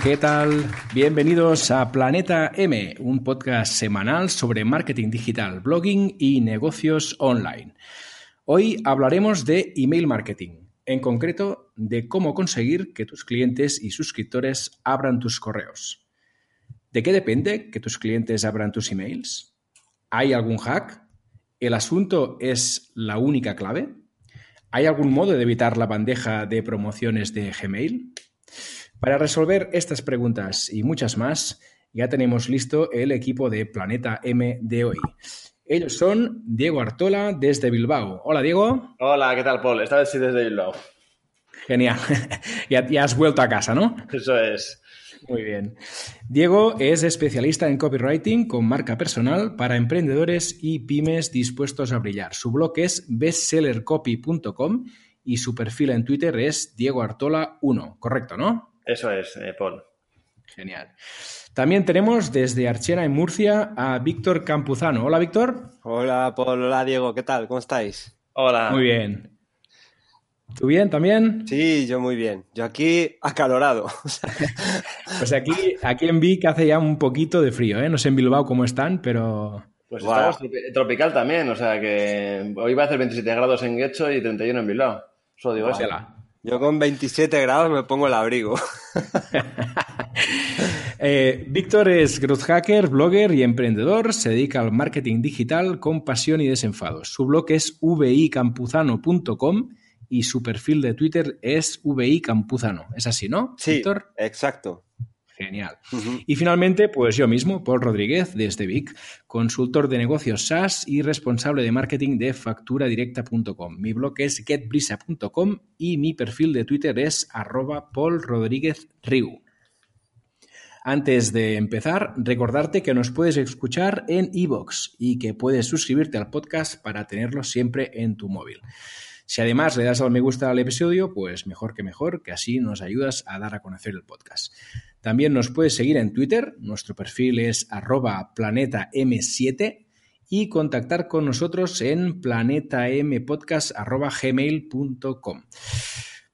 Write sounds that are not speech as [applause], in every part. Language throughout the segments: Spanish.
¿qué tal? Bienvenidos a Planeta M, un podcast semanal sobre marketing digital, blogging y negocios online. Hoy hablaremos de email marketing, en concreto de cómo conseguir que tus clientes y suscriptores abran tus correos. ¿De qué depende que tus clientes abran tus emails? ¿Hay algún hack? ¿El asunto es la única clave? ¿Hay algún modo de evitar la bandeja de promociones de Gmail? Para resolver estas preguntas y muchas más, ya tenemos listo el equipo de Planeta M de hoy. Ellos son Diego Artola desde Bilbao. Hola, Diego. Hola, ¿qué tal, Paul? Esta vez sí desde Bilbao. Genial. [laughs] ya, ya has vuelto a casa, ¿no? Eso es. Muy bien. Diego es especialista en copywriting con marca personal para emprendedores y pymes dispuestos a brillar. Su blog es bestsellercopy.com y su perfil en Twitter es Diego Artola 1, correcto, ¿no? Eso es, eh, Paul. Genial. También tenemos desde Archena en Murcia a Víctor Campuzano. Hola, Víctor. Hola, Paul. Hola, Diego. ¿Qué tal? ¿Cómo estáis? Hola. Muy bien. ¿Tú bien también? Sí, yo muy bien. Yo aquí acalorado. [laughs] pues aquí, aquí en Vic hace ya un poquito de frío, ¿eh? No sé en Bilbao cómo están, pero... Pues estamos tropical también, o sea que hoy va a hacer 27 grados en Guecho y 31 en Bilbao. Solo digo eso. Yo con 27 grados me pongo el abrigo. [laughs] eh, Víctor es growth hacker, blogger y emprendedor. Se dedica al marketing digital con pasión y desenfado. Su blog es vicampuzano.com y su perfil de Twitter es vicampuzano. ¿Es así, no? Sí, Víctor? exacto. Genial. Y finalmente, pues yo mismo, Paul Rodríguez, desde Vic, consultor de negocios SaaS y responsable de marketing de facturadirecta.com. Mi blog es getbrisa.com y mi perfil de Twitter es arroba Paul Rodríguez Riu. Antes de empezar, recordarte que nos puedes escuchar en iVoox y que puedes suscribirte al podcast para tenerlo siempre en tu móvil. Si además le das al me gusta al episodio, pues mejor que mejor, que así nos ayudas a dar a conocer el podcast. También nos puedes seguir en Twitter, nuestro perfil es arroba planetam7 y contactar con nosotros en planetampodcast.gmail.com.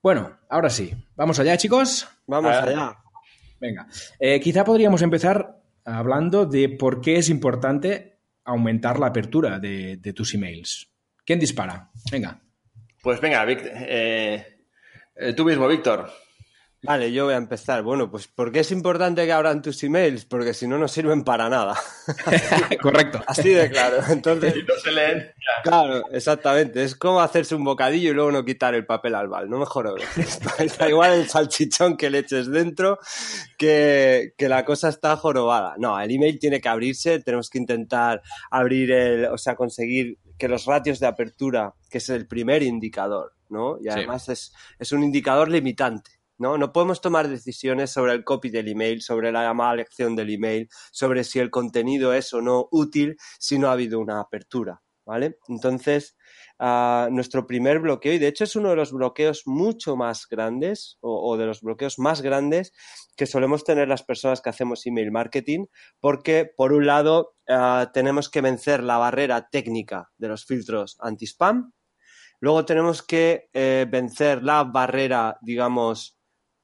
Bueno, ahora sí, ¿vamos allá chicos? Vamos allá. Venga, eh, quizá podríamos empezar hablando de por qué es importante aumentar la apertura de, tus emails. ¿Quién dispara? Venga. Pues venga, eh, eh, tú mismo, Víctor. Vale, yo voy a empezar. Bueno, pues ¿por qué es importante que abran tus emails? Porque si no, no sirven para nada. [laughs] Correcto. Así de claro. [laughs] Entonces, no se leen. Claro, exactamente. Es como hacerse un bocadillo y luego no quitar el papel al bal. No mejor Está [laughs] igual el salchichón que le eches dentro que, que la cosa está jorobada. No, el email tiene que abrirse. Tenemos que intentar abrir el, o sea, conseguir que los ratios de apertura, que es el primer indicador, ¿no? Y además es, es un indicador limitante. ¿No? No podemos tomar decisiones sobre el copy del email, sobre la llamada lección del email, sobre si el contenido es o no útil si no ha habido una apertura, ¿vale? Entonces, uh, nuestro primer bloqueo, y de hecho es uno de los bloqueos mucho más grandes o, de los bloqueos más grandes que solemos tener las personas que hacemos email marketing, porque por un lado uh, tenemos que vencer la barrera técnica de los filtros anti-spam, luego tenemos que eh, vencer la barrera, digamos,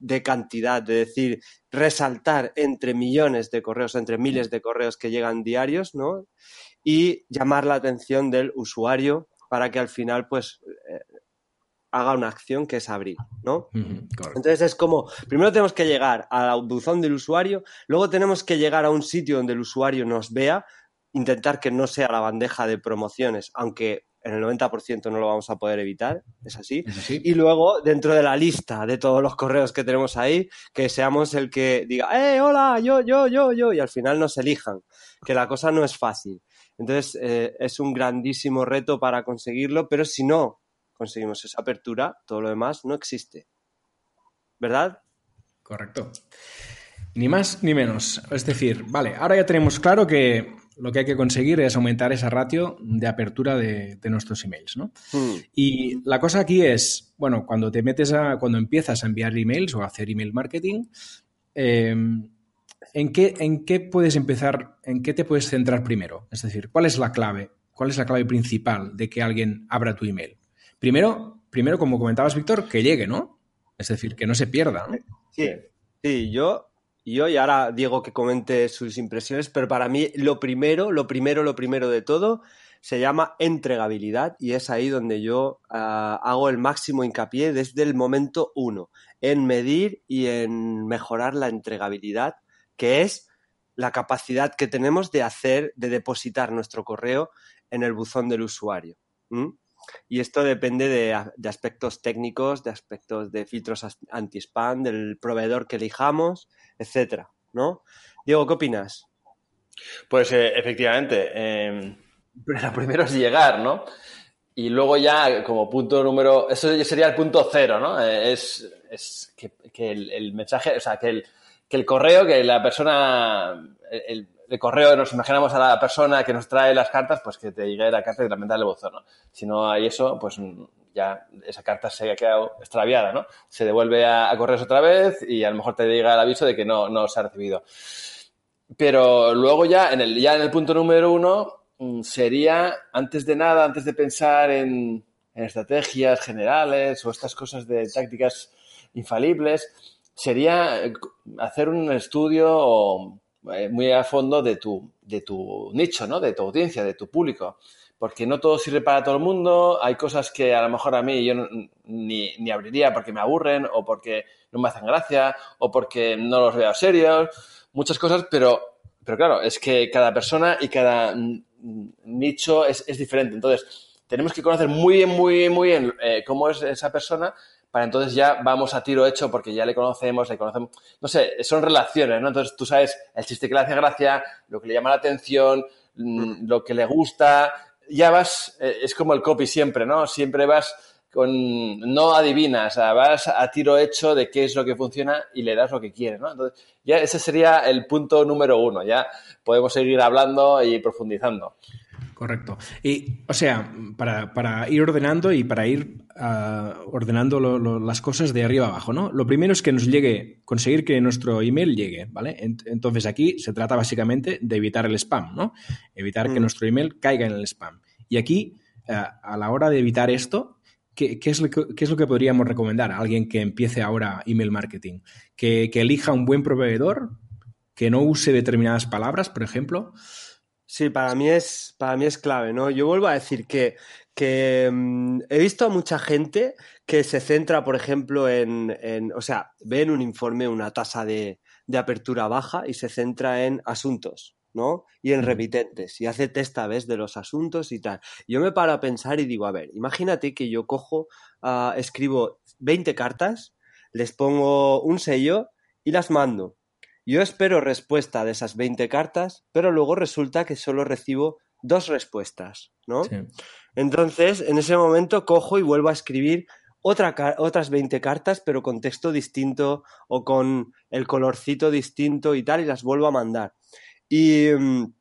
de cantidad, de decir, resaltar entre millones de correos, entre miles de correos que llegan diarios, ¿no? Y llamar la atención del usuario para que al final, pues, eh, haga una acción que es abrir, ¿no? Entonces es como, primero tenemos que llegar al buzón del usuario, luego tenemos que llegar a un sitio donde el usuario nos vea, intentar que no sea la bandeja de promociones, aunque en el 90% no lo vamos a poder evitar, es así. Y luego, dentro de la lista de todos los correos que tenemos ahí, que seamos el que diga, ¡eh, hola, yo, yo, yo, yo! Y al final nos elijan, que la cosa no es fácil. Entonces, eh, es un grandísimo reto para conseguirlo, pero si no conseguimos esa apertura, todo lo demás no existe. ¿Verdad? Correcto. Ni más ni menos. Es decir, vale, ahora ya tenemos claro que lo que hay que conseguir es aumentar esa ratio de apertura de, nuestros emails, ¿no? Hmm. Y la cosa aquí es, bueno, cuando te metes a, cuando empiezas a enviar emails o a hacer email marketing, eh, ¿en, qué, ¿en qué puedes empezar, en qué te puedes centrar primero? Es decir, ¿cuál es la clave? ¿Cuál es la clave principal de que alguien abra tu email? Primero, primero como comentabas, Víctor, que llegue, ¿no? Es decir, que no se pierda, ¿no? Sí. Sí, yo, y ahora Diego que comente sus impresiones, pero para mí lo primero, lo primero, lo primero de todo se llama entregabilidad y es ahí donde yo ah, hago el máximo hincapié desde el momento uno, en medir y en mejorar la entregabilidad, que es la capacidad que tenemos de hacer, de depositar nuestro correo en el buzón del usuario. Y esto depende de, aspectos técnicos, de aspectos de filtros anti-spam, del proveedor que elijamos, etcétera, ¿no? Diego, ¿qué opinas? Pues eh, efectivamente, em, [laughs] lo primero es llegar, ¿no? Y luego ya como punto número, eso sería el punto cero, ¿no? Eh, es, es que, el, mensaje, o sea, que el, que el correo, que la persona, el, correo, nos imaginamos a la persona que nos trae las cartas, pues que te llegue la carta directamente al buzón, ¿no? Si no hay eso, pues ya esa carta se ha quedado extraviada, ¿no? Se devuelve a, a correos otra vez y a lo mejor te llega el aviso de que no, no se ha recibido. Pero luego ya en el, ya en el punto número uno, Mm, sería, antes de nada, antes de pensar en, estrategias generales o estas cosas de tácticas infalibles, sería eh, hacer un estudio eh, muy a fondo de tu, de tu nicho, ¿no? de tu audiencia, de tu público. Porque no todo sirve para todo el mundo, hay cosas que a lo mejor a mí yo ni, ni abriría porque me aburren o porque no me hacen gracia o porque no los veo serios, muchas cosas, pero, pero claro, es que cada persona y cada nicho es, diferente. Entonces, tenemos que conocer muy bien, muy bien, muy bien eh, cómo es esa persona para entonces ya vamos a tiro hecho porque ya le conocemos, le conocemos, no sé, son relaciones, ¿no? Entonces tú sabes el chiste que le hace gracia, lo que le llama la atención, mm, lo que le gusta, ya vas, eh, es como el copy siempre, ¿no? Siempre vas con, no adivinas, vas a tiro hecho de qué es lo que funciona y le das lo que quieres, ¿no? Entonces, ya ese sería el punto número uno, ya podemos seguir hablando y profundizando. Correcto. Y, o sea, para, ir ordenando y para ir ah, ordenando las cosas de arriba abajo, ¿no? Lo primero es que nos llegue, conseguir que nuestro email llegue, ¿vale? Entonces aquí se trata básicamente de evitar el spam, ¿no? Evitar que mm. nuestro email caiga en el spam. Y aquí, ah, a la hora de evitar esto, ¿Qué, es lo que, podríamos recomendar a alguien que empiece ahora email marketing? ¿Que, elija un buen proveedor, que no use determinadas palabras, por ejemplo. Sí, para mí es, para mí es clave, ¿no? Yo vuelvo a decir que, que mm, he visto a mucha gente que se centra, por ejemplo, en, en o sea, ve en un informe una tasa de, de apertura baja y se centra en asuntos. ¿no? Y en repitentes, y hace testa vez de los asuntos y tal. Yo me paro a pensar y digo, a ver, imagínate que yo cojo, uh, escribo 20 cartas, les pongo un sello y las mando. Yo espero respuesta de esas 20 cartas, pero luego resulta que solo recibo dos respuestas, ¿no? Entonces, en ese momento cojo y vuelvo a escribir otra, otras 20 cartas, pero con texto distinto o con el colorcito distinto y tal, y las vuelvo a mandar. Y, mm,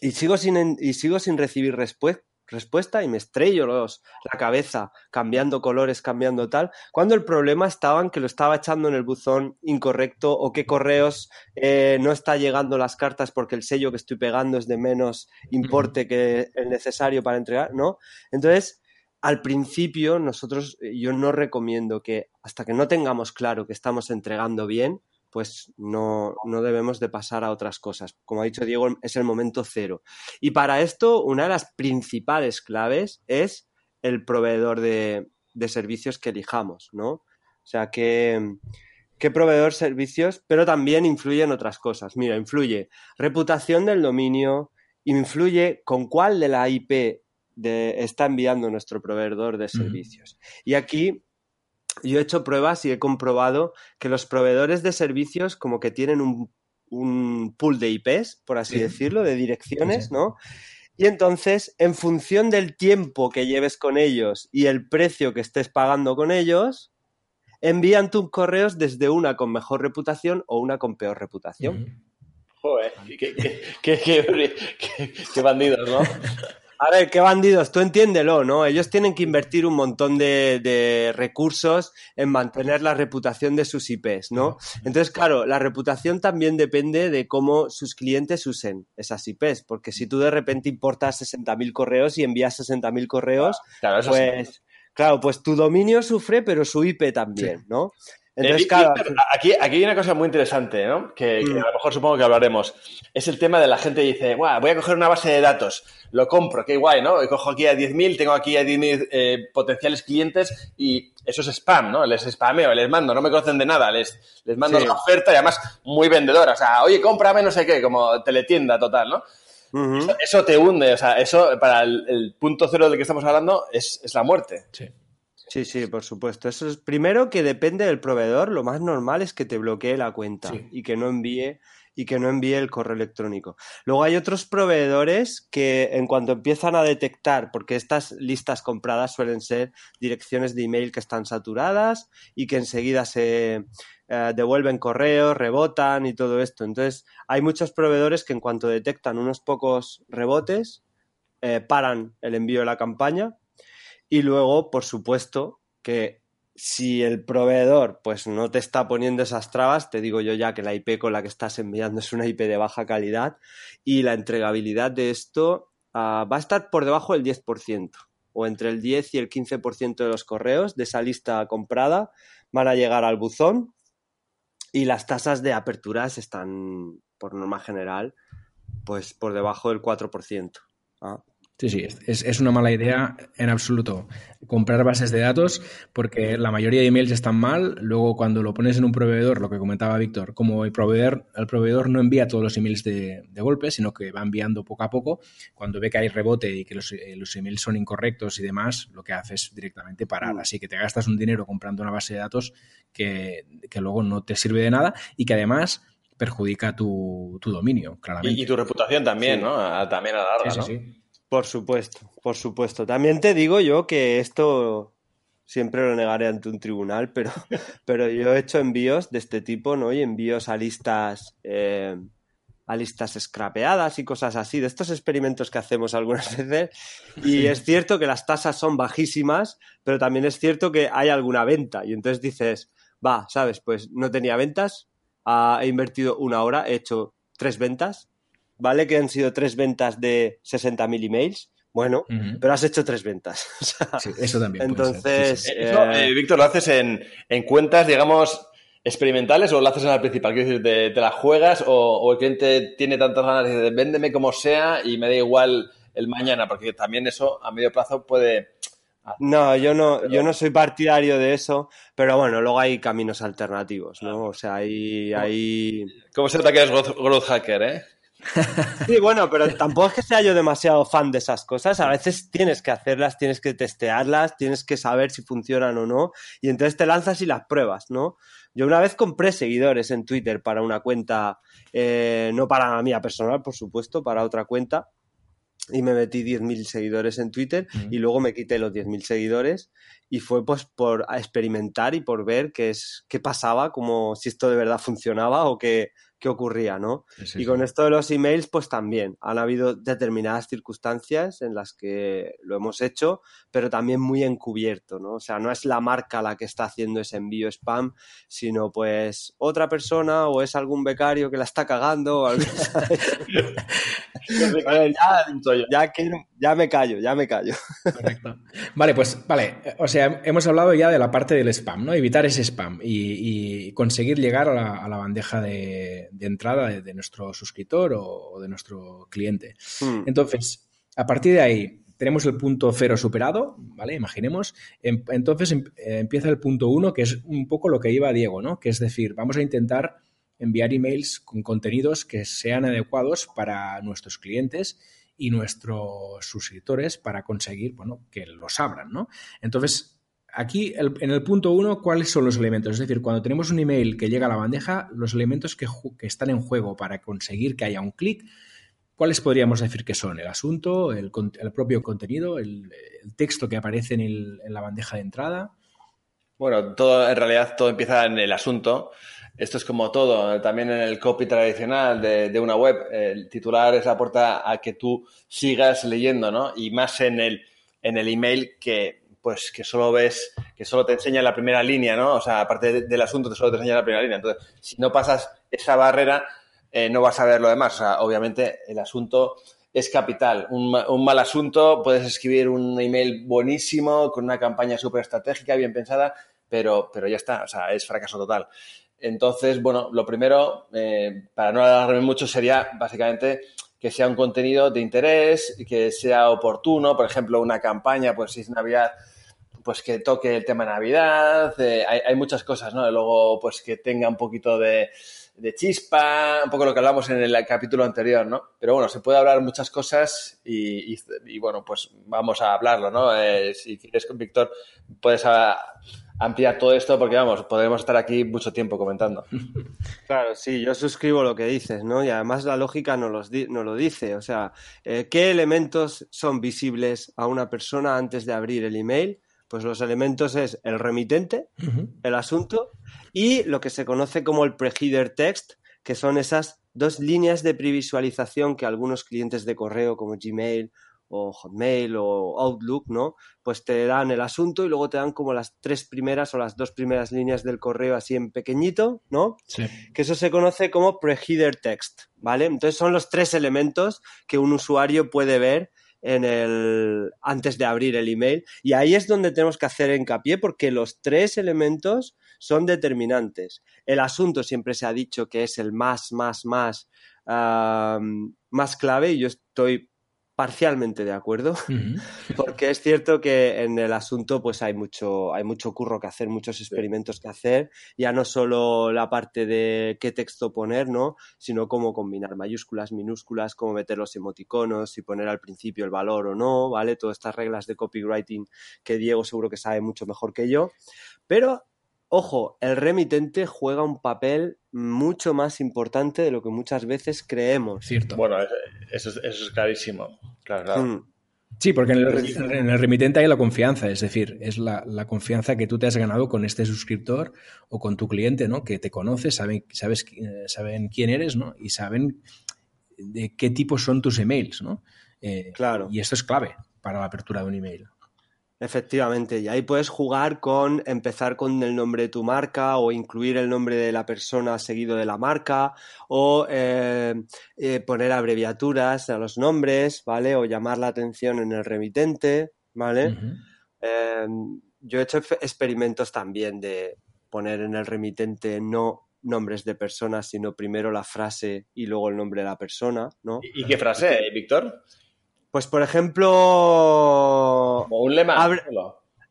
y, sigo, sin, y sigo sin recibir respuesta y me estrello los, la cabeza cambiando colores, cambiando tal, cuando el problema estaba en que lo estaba echando en el buzón incorrecto o que correos eh, no está llegando las cartas porque el sello que estoy pegando es de menos importe que el necesario para entregar, ¿no? Entonces, al principio nosotros, yo no recomiendo que hasta que no tengamos claro que estamos entregando bien, pues no, debemos de pasar a otras cosas. Como ha dicho Diego, es el momento cero. Y para esto, una de las principales claves es el proveedor de, servicios que elijamos, ¿no? O sea, que qué proveedor servicios, pero también influye en otras cosas. Mira, influye reputación del dominio, influye con cuál de la IP está enviando nuestro proveedor de servicios. Y aquí yo he hecho pruebas y he comprobado que los proveedores de servicios como que tienen un, pool de IPs, por así decirlo, de direcciones, ¿no? Y entonces, en función del tiempo que lleves con ellos y el precio que estés pagando con ellos, envían tus correos desde una con mejor reputación o una con peor reputación. Joder, qué bandidos, ¿no? [laughs] A ver, qué bandidos, tú entiéndelo, ¿no? Ellos tienen que invertir un montón de, recursos en mantener la reputación de sus IPs, ¿no? Entonces, claro, la reputación también depende de cómo sus clientes usen esas IPs, porque si tú de repente importas 60.000 correos y envías 60.000 correos, pues, claro, pues tu dominio sufre, pero su IP también, ¿no? Entonces, claro, aquí, aquí hay una cosa muy interesante, ¿no? Que, mm. a lo mejor supongo que hablaremos. Es el tema de la gente que dice, voy a coger una base de datos, lo compro, qué guay, ¿no? Y cojo aquí a 10.000, tengo aquí a 10.000 eh, potenciales clientes y eso es spam, ¿no? Les spameo, les mando, no me conocen de nada, les, les mando la oferta y además muy vendedora. O sea, oye, cómprame no sé qué, como teletienda total, ¿no? eso, te hunde, o sea, eso para el, punto cero del que estamos hablando es, es la muerte. Sí. Sí, sí, por supuesto. Eso es primero que depende del proveedor. Lo más normal es que te bloquee la cuenta y que no envíe y que no envíe el correo electrónico. Luego hay otros proveedores que en cuanto empiezan a detectar, porque estas listas compradas suelen ser direcciones de email que están saturadas y que enseguida se eh, devuelven correos, rebotan y todo esto. Entonces hay muchos proveedores que en cuanto detectan unos pocos rebotes, eh, paran el envío de la campaña y luego, por supuesto, que si el proveedor pues no te está poniendo esas trabas, te digo yo ya que la IP con la que estás enviando es una IP de baja calidad y la entregabilidad de esto ah, va a estar por debajo del 10% o entre el 10 y el 15% de los correos de esa lista comprada van a llegar al buzón y las tasas de aperturas están por norma general pues por debajo del 4%. ¿ah? Sí, sí, es, una mala idea en absoluto comprar bases de datos porque la mayoría de emails están mal. Luego, cuando lo pones en un proveedor, lo que comentaba Víctor, como el proveedor, el proveedor no envía todos los emails de, golpe, sino que va enviando poco a poco. Cuando ve que hay rebote y que los, eh, los, emails son incorrectos y demás, lo que hace es directamente parar. Así que te gastas un dinero comprando una base de datos que, luego no te sirve de nada y que además perjudica tu, dominio, claramente. Y, tu reputación también, ¿no? también a la larga, sí, sí. Por supuesto, por supuesto. También te digo yo que esto siempre lo negaré ante un tribunal, pero, [laughs] pero yo he hecho envíos de este tipo, ¿no? Y envíos a listas, eh, a listas scrapeadas y cosas así, de estos experimentos que hacemos algunas [laughs] veces. Y es cierto que las tasas son bajísimas, pero también es cierto que hay alguna venta. Y entonces dices, va, ¿sabes? Pues no tenía ventas, he invertido una hora, he hecho tres ventas, ¿vale? Que han sido tres ventas de 60.000 emails. Bueno, pero has hecho tres ventas. [laughs] eso también. Entonces, eh, eh, Víctor, ¿lo haces en, cuentas, digamos, experimentales o lo haces en la principal? Quiero decir, ¿te, la juegas o, el cliente tiene tantas ganas de véndeme como sea y me da igual el mañana? Porque también eso a medio plazo puede... No, yo no, yo no soy partidario de eso, pero bueno, luego hay caminos alternativos, ¿no? O sea, hay... hay... ¿Cómo se nota que eres growth hacker, eh? Sí, bueno, pero tampoco es que sea yo demasiado fan de esas cosas. A veces tienes que hacerlas, tienes que testearlas, tienes que saber si funcionan o no. Y entonces te lanzas y las pruebas, ¿no? Yo una vez compré seguidores en Twitter para una cuenta, eh, no para la mía personal, por supuesto, para otra cuenta. Y me metí 10.000 seguidores en Twitter y luego me quité los 10.000 seguidores y fue pues por experimentar y por ver qué es qué pasaba, como si esto de verdad funcionaba o que qué ocurría, ¿no? y con esto de los emails, pues también han habido determinadas circunstancias en las que lo hemos hecho, pero también muy encubierto, ¿no? O sea, no es la marca la que está haciendo ese envío spam, sino pues otra persona o es algún becario que la está cagando o algo [laughs] ya, ya, me callo, ya me callo. Correcto. Vale, pues vale, o sea, hemos hablado ya de la parte del spam, ¿no? Evitar ese spam y, conseguir llegar a la bandeja de, de entrada de, nuestro suscriptor o, de nuestro cliente. Hmm. Entonces, a partir de ahí, tenemos el punto cero superado, ¿vale? Imaginemos. Em, entonces em, eh, empieza el punto uno, que es un poco lo que iba Diego, ¿no? Que es decir, vamos a intentar enviar emails con contenidos que sean adecuados para nuestros clientes y nuestros suscriptores para conseguir, bueno, que los abran, ¿no? Entonces, Aquí, en el punto uno, ¿cuáles son los elementos? Es decir, cuando tenemos un email que llega a la bandeja, los elementos que, están en juego para conseguir que haya un clic, ¿cuáles podríamos decir que son? ¿El asunto, el, propio contenido, el, texto que aparece en, la bandeja de entrada? Bueno, todo, en realidad todo empieza en el asunto. Esto es como todo, también en el copy tradicional de, una web. El titular es la puerta a que tú sigas leyendo, ¿no? Y más en el, en el email que pues que solo ves, que solo te enseña la primera línea, ¿no? O sea, aparte del asunto, te solo te enseña la primera línea. Entonces, si no pasas esa barrera, eh, no vas a ver lo demás. O sea, obviamente el asunto es capital. Un, un, mal asunto, puedes escribir un email buenísimo, con una campaña súper estratégica, bien pensada, pero, pero ya está, o sea, es fracaso total. Entonces, bueno, lo primero, eh, para no alargarme mucho, sería básicamente que sea un contenido de interés, que sea oportuno, por ejemplo, una campaña, pues si es Navidad, pues que toque el tema Navidad, eh, hay, muchas cosas, ¿no? luego, pues que tenga un poquito de, chispa, un poco lo que hablamos en el capítulo anterior, ¿no? Pero bueno, se puede hablar muchas cosas y, bueno, pues vamos a hablarlo, ¿no? Eh, si quieres, Víctor, puedes ampliar todo esto porque, vamos, podremos estar aquí mucho tiempo comentando. [laughs] Claro, sí, yo suscribo lo que dices, ¿no? Y además la lógica nos, los lo dice, o sea, eh, ¿qué elementos son visibles a una persona antes de abrir el email? Pues los elementos es el remitente, el asunto y lo que se conoce como el preheader text, que son esas dos líneas de previsualización que algunos clientes de correo como Gmail o Hotmail o Outlook, ¿no? Pues te dan el asunto y luego te dan como las tres primeras o las dos primeras líneas del correo así en pequeñito, ¿no? Sí. Que eso se conoce como preheader text, ¿vale? Entonces son los tres elementos que un usuario puede ver en el antes de abrir el email y ahí es donde tenemos que hacer hincapié porque los tres elementos son determinantes. El asunto siempre se ha dicho que es el más, más, más, más clave y yo estoy parcialmente de acuerdo, [laughs] porque es cierto que en el asunto pues hay mucho, hay mucho curro que hacer, muchos experimentos que hacer, ya no solo la parte de qué texto poner, ¿no? sino cómo combinar mayúsculas, minúsculas, cómo meter los emoticonos, si poner al principio el valor o no, ¿vale? Todas estas reglas de copywriting que Diego seguro que sabe mucho mejor que yo, pero Ojo, el remitente juega un papel mucho más importante de lo que muchas veces creemos. Cierto. Bueno, eso es, clarísimo. Claro, mm. Sí, porque en el, remitente hay la confianza, es decir, es la, confianza que tú te has ganado con este suscriptor o con tu cliente, ¿no? Que te conoce, saben, sabes, eh, saben quién eres, ¿no? Y saben de qué tipo son tus emails, ¿no? Eh, claro. Y esto es clave para la apertura de un email. Efectivamente, y ahí puedes jugar con empezar con el nombre de tu marca o incluir el nombre de la persona seguido de la marca o eh, eh, poner abreviaturas a los nombres, ¿vale? O llamar la atención en el remitente, ¿vale? Em, yo he hecho experimentos también de poner en el remitente no nombres de personas, sino primero la frase y luego el nombre de la persona, ¿no? ¿Y qué frase, Víctor? Pues, por ejemplo. O un lema.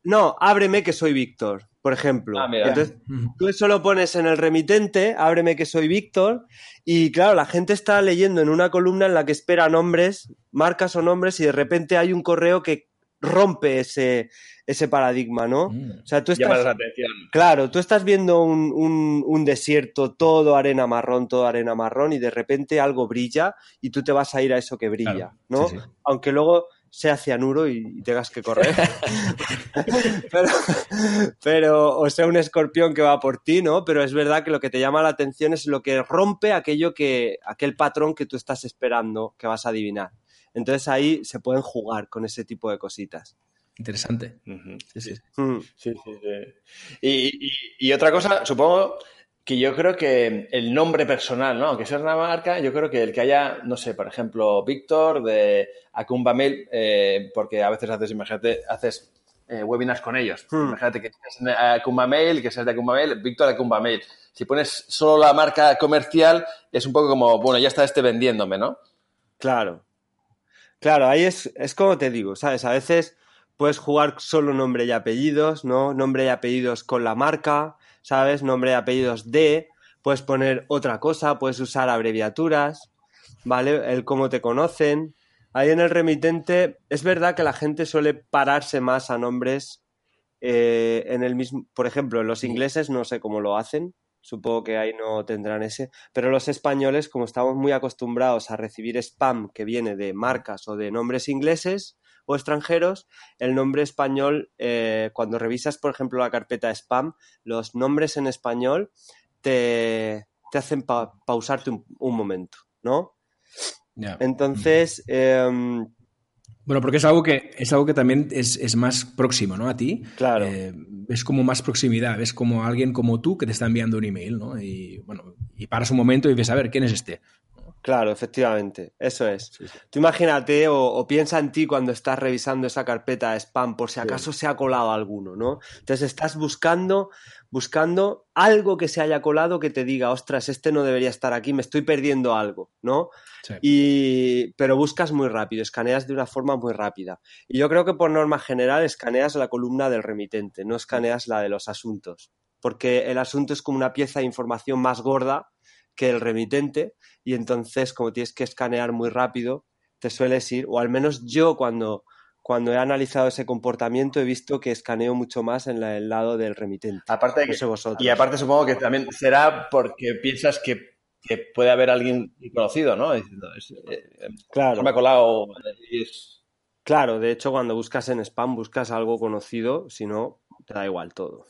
No, ábreme que soy Víctor, por ejemplo. Ah, Entonces, tú eso lo pones en el remitente, ábreme que soy Víctor, y claro, la gente está leyendo en una columna en la que espera nombres, marcas o nombres, y de repente hay un correo que rompe ese, ese paradigma, ¿no? Mm. O sea, tú estás, la atención. Claro, tú estás viendo un, un, desierto, todo arena marrón, todo arena marrón, y de repente algo brilla y tú te vas a ir a eso que brilla, ¿no? Aunque luego sea cianuro y, tengas que correr. [laughs] pero, pero, o sea un escorpión que va por ti, ¿no? Pero es verdad que lo que te llama la atención es lo que rompe aquello que, aquel patrón que tú estás esperando que vas a adivinar. Entonces ahí se pueden jugar con ese tipo de cositas. Interesante. sí, sí. Y, otra cosa, supongo que yo creo que el nombre personal, ¿no? Aunque sea una marca, yo creo que el que haya, no sé, por ejemplo, Víctor de Acumba Mail, eh, porque a veces haces, imagínate, haces eh, webinars con ellos. Hmm. Imagínate que seas Acumba Mail, que seas de Acumba Mail, Víctor de Acumba Mail. Si pones solo la marca comercial, es un poco como, bueno, ya está este vendiéndome, ¿no? Claro. Claro, ahí es, es como te digo, ¿sabes? A veces puedes jugar solo nombre y apellidos, ¿no? Nombre y apellidos con la marca, ¿sabes? Nombre y apellidos de, puedes poner otra cosa, puedes usar abreviaturas, ¿vale? El cómo te conocen. Ahí en el remitente es verdad que la gente suele pararse más a nombres eh, en el mismo, por ejemplo, los ingleses no sé cómo lo hacen, supongo que ahí no tendrán ese, pero los españoles, como estamos muy acostumbrados a recibir spam que viene de marcas o de nombres ingleses, o extranjeros, el nombre español, eh, cuando revisas, por ejemplo, la carpeta spam, los nombres en español te, hacen pausarte un, momento, ¿no? Entonces... Em, bueno, porque es algo que es algo que también es, más próximo, ¿no? A ti. Claro. Eh, es como más proximidad, ves como alguien como tú que te está enviando un email, ¿no? Y bueno, y paras un momento y ves a ver quién es este. Claro, efectivamente, eso es. Tú imagínate o, piensa en ti cuando estás revisando esa carpeta de spam por si acaso se ha colado alguno, ¿no? Entonces estás buscando, buscando algo que se haya colado que te diga, ostras, este no debería estar aquí, me estoy perdiendo algo, ¿no? Y, pero buscas muy rápido, escaneas de una forma muy rápida. Y yo creo que por norma general escaneas la columna del remitente, no escaneas la de los asuntos, porque el asunto es como una pieza de información más gorda que el remitente y entonces como tienes que escanear muy rápido, te sueles ir, o al menos yo cuando, cuando he analizado ese comportamiento he visto que escaneo mucho más en el lado del remitente. Aparte que, y aparte supongo que también será porque piensas que, puede haber alguien conocido, ¿no? Eh, claro. Me ha colado Claro, de hecho cuando buscas en spam buscas algo conocido, si no, te da igual todo.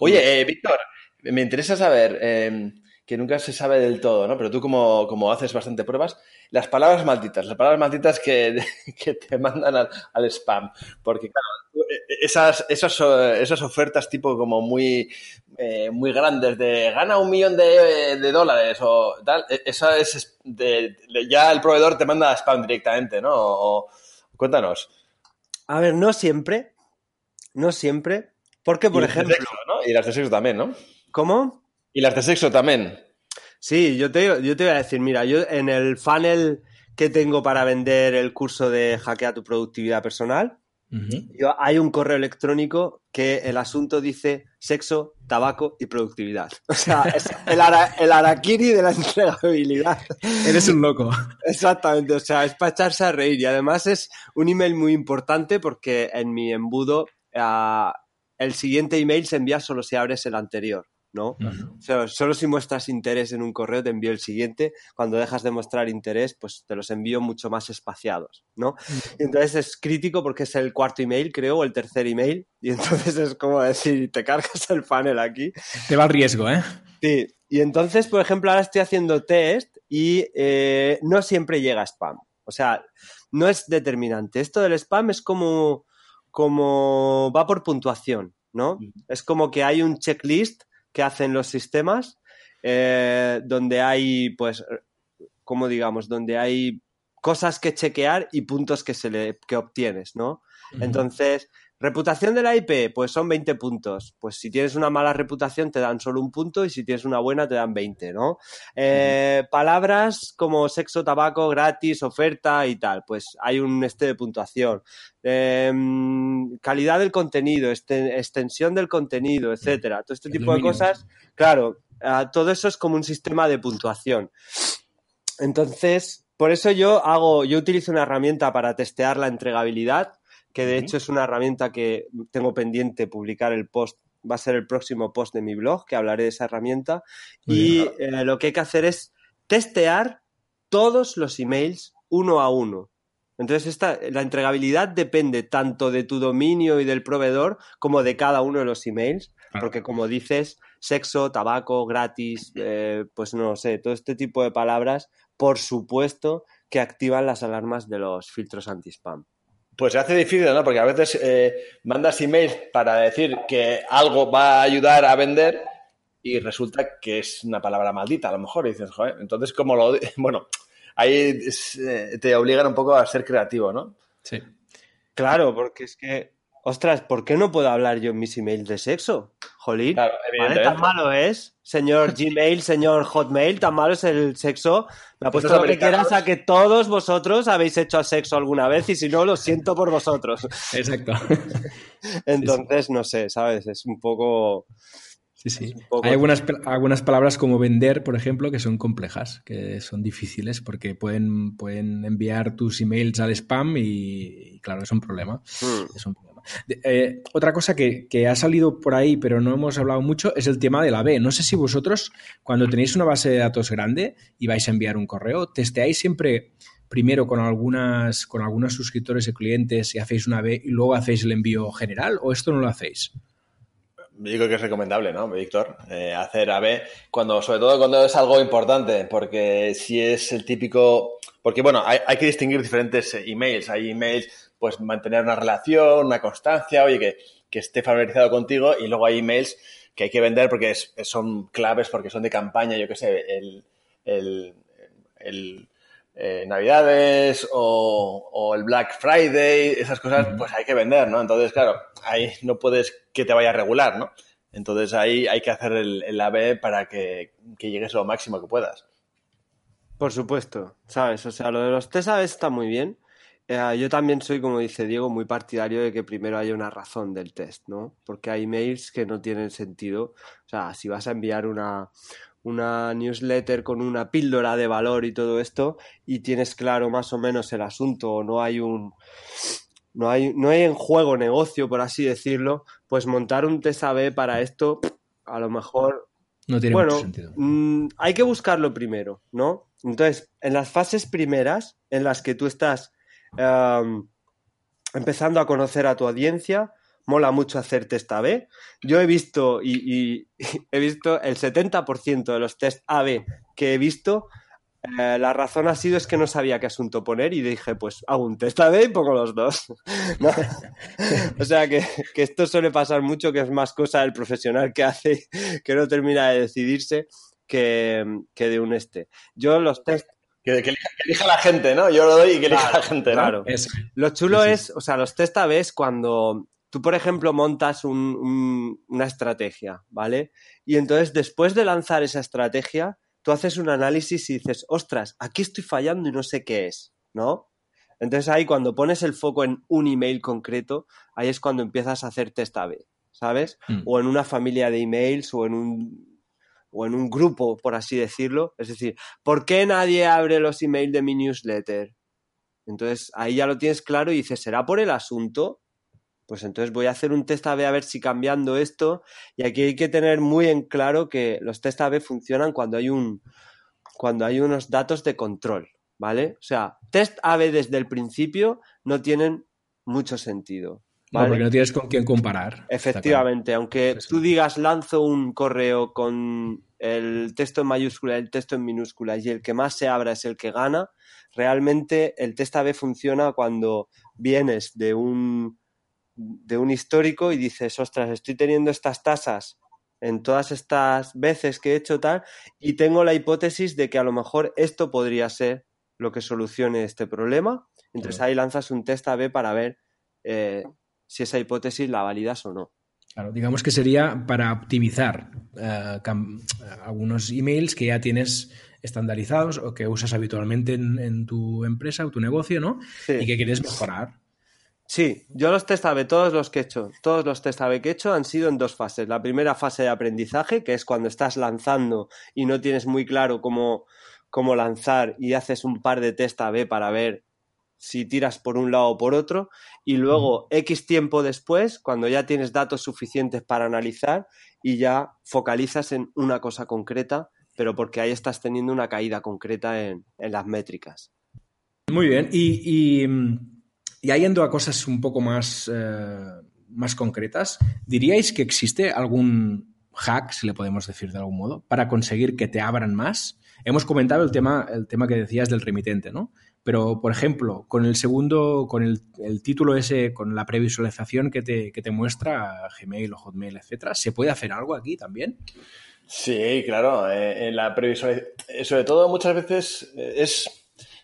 Oye, [laughs] eh, Víctor, me interesa saber, em, que nunca se sabe del todo, ¿no? Pero tú como, como haces bastante pruebas, las palabras malditas, las palabras malditas que, [laughs] que te mandan al, spam. Porque, claro, esas, esas, esas ofertas tipo como muy, eh, muy grandes de gana un millón de, de dólares o tal, e, eso es de, ya el proveedor te manda spam directamente, ¿no? O, cuéntanos. A ver, no siempre, no siempre, porque, por ejemplo... ¿no? Y las de sexo también, ¿no? ¿Cómo? Y las de sexo también. Sí, yo te, yo te voy a decir, mira, yo en el funnel que tengo para vender el curso de hackea tu productividad personal, yo, hay un correo electrónico que el asunto dice sexo, tabaco y productividad. [laughs] O sea, es el, el araquiri de la [laughs] entregabilidad. Eres un loco. Exactamente, o sea, es para echarse a reír. Y además es un email muy importante porque en mi embudo uh, el siguiente email se envía solo si abres el anterior. ¿No? solo si muestras interés en un correo te envío el siguiente, cuando dejas de mostrar interés, pues te los envío mucho más espaciados, ¿no? Y entonces es crítico porque es el cuarto email, creo, o el tercer email, y entonces es como decir, te cargas el panel aquí. Te va el riesgo, ¿eh? Sí, y entonces, por ejemplo, ahora estoy haciendo test y eh, no siempre llega spam, o sea, no es determinante. Esto del spam es como, como va por puntuación, ¿no? Es como que hay un checklist que hacen los sistemas, eh, donde hay, pues, como digamos, donde hay cosas que chequear y puntos que, se le, que obtienes, ¿no? Entonces, reputación de la IP, pues son 20 puntos. Pues si tienes una mala reputación te dan solo un punto y si tienes una buena te dan 20, ¿no? Eh, palabras como sexo, tabaco, gratis, oferta y tal, pues hay un este de puntuación. Em, calidad del contenido, este, extensión del contenido, etcétera. Todo este tipo de cosas, claro, todo eso es como un sistema de puntuación. Entonces, por eso yo hago, yo utilizo una herramienta para testear la entregabilidad, que de hecho es una herramienta que tengo pendiente publicar el post, va a ser el próximo post de mi blog, que hablaré de esa herramienta. y eh, lo que hay que hacer es testear todos los emails uno a uno. Entonces, esta, la entregabilidad depende tanto de tu dominio y del proveedor como de cada uno de los emails, porque como dices, sexo, tabaco, gratis, eh, pues no sé, todo este tipo de palabras, por supuesto que activan las alarmas de los filtros anti-spam. Pues se hace difícil, ¿no? Porque a veces eh, mandas emails para decir que algo va a ayudar a vender y resulta que es una palabra maldita, a lo mejor, y dices, joder, entonces, ¿cómo lo...? [laughs] Bueno, ahí eh, te obligan un poco a ser creativo, ¿no? Sí. Claro, porque es que, ostras, ¿por qué no puedo hablar yo en mis emails de sexo? Jolín, claro, tan malo es, señor [laughs] Gmail, señor Hotmail, tan malo es el sexo. Me ha puesto lo que quieras a que todos vosotros habéis hecho sexo alguna vez y si no, lo siento por vosotros. Exacto. [laughs] Entonces, no sé, ¿sabes? Es un poco... Sí, sí. Hay algunas, algunas palabras como vender, por ejemplo, que son complejas, que son difíciles porque pueden, pueden enviar tus emails al spam y, claro, es un problema. Hmm. Es un problema. Eh, otra cosa que, que, ha salido por ahí, pero no hemos hablado mucho, es el tema de la B. No sé si vosotros, cuando tenéis una base de datos grande y vais a enviar un correo, testeáis siempre primero con algunas con algunos suscriptores y clientes y hacéis una B y luego hacéis el envío general o esto no lo hacéis? Yo creo que es recomendable, ¿no, Víctor? Eh, hacer AB, cuando, sobre todo cuando es algo importante, porque si es el típico. Porque, bueno, hay, que distinguir diferentes eh, emails. Hay emails, pues mantener una relación, una constancia, oye, que, que esté familiarizado contigo, y luego hay emails que hay que vender porque son claves, porque son de campaña, yo qué sé, el, el el eh, Navidades o, el Black Friday, esas cosas, pues hay que vender, ¿no? Entonces, claro, ahí no puedes que te vaya a regular, ¿no? Entonces ahí hay que hacer el, el AB para que, que llegues lo máximo que puedas. Por supuesto, ¿sabes? O sea, lo de los test AB está muy bien. Eh, yo también soy, como dice Diego, muy partidario de que primero haya una razón del test, ¿no? Porque hay mails que no tienen sentido. O sea, si vas a enviar una, una newsletter con una píldora de valor y todo esto y tienes claro más o menos el asunto o no hay un no hay, no hay en juego negocio, por así decirlo, pues montar un test AB para esto, a lo mejor no tiene bueno, mucho sentido. Mm, hay que buscarlo primero, ¿no? Entonces, en las fases primeras, en las que tú estás empezando a conocer a tu audiencia, mola mucho hacer test AB. Yo he visto y, [laughs] he visto el 70% de los test AB que he visto. Eh, la razón ha sido es que no sabía qué asunto poner y dije, pues hago un test AB y pongo los dos. [laughs] o sea que, esto suele pasar mucho, que es más cosa del profesional que hace, que no termina de decidirse que, de un este. Yo los test que, elija, la gente, ¿no? Yo lo doy y que elija la gente, ¿no? Claro. Lo chulo es, o sea, los test AB es cuando tú, por ejemplo, montas una estrategia, ¿vale? Y entonces, después de lanzar esa estrategia, tú haces un análisis y dices, ostras, aquí estoy fallando y no sé qué es, ¿no? Entonces ahí cuando pones el foco en un email concreto, ahí es cuando empiezas a hacer test A-B, ¿sabes? Mm. O en una familia de emails o en un o en un grupo, por así decirlo. Es decir, ¿por qué nadie abre los emails de mi newsletter? Entonces ahí ya lo tienes claro y dices, ¿será por el asunto? Pues entonces voy a hacer un test A-B a ver si cambiando esto. Y aquí hay que tener muy en claro que los test A-B funcionan cuando hay un cuando hay unos datos de control, ¿vale? O sea, test A-B desde el principio no tienen mucho sentido. ¿vale? No, porque no tienes con quién comparar. Efectivamente, aunque tú digas lanzo un correo con el texto en mayúscula y el texto en minúscula y el que más se abra es el que gana, realmente el test A-B funciona cuando vienes de un de un histórico y dices, ostras, estoy teniendo estas tasas en todas estas veces que he hecho tal y tengo la hipótesis de que a lo mejor esto podría ser lo que solucione este problema. Entonces ahí lanzas un test A-B para ver eh, si esa hipótesis la validas o no. Claro, digamos que sería para optimizar eh, algunos emails que ya tienes estandarizados o que usas habitualmente en, tu empresa o tu negocio, ¿no? Y que quieres mejorar. Sí, yo los test AB, todos los que he hecho, todos los test AB que he hecho han sido en dos fases. La primera fase de aprendizaje, que es cuando estás lanzando y no tienes muy claro cómo, cómo lanzar y haces un par de test AB para ver si tiras por un lado o por otro. Y luego, X tiempo después, cuando ya tienes datos suficientes para analizar y ya focalizas en una cosa concreta, pero porque ahí estás teniendo una caída concreta en, las métricas. Muy bien. y mm, y yendo a cosas un poco más, eh, más concretas, ¿diríais que existe algún hack, si le podemos decir de algún modo, para conseguir que te abran más? Hemos comentado el tema, el tema que decías del remitente, ¿no? Pero, por ejemplo, con el segundo, con el, título ese, con la previsualización que te, que te muestra Gmail o Hotmail, etcétera, ¿se puede hacer algo aquí también? Sí, claro. Eh, la previsualización, sobre todo muchas veces eh, es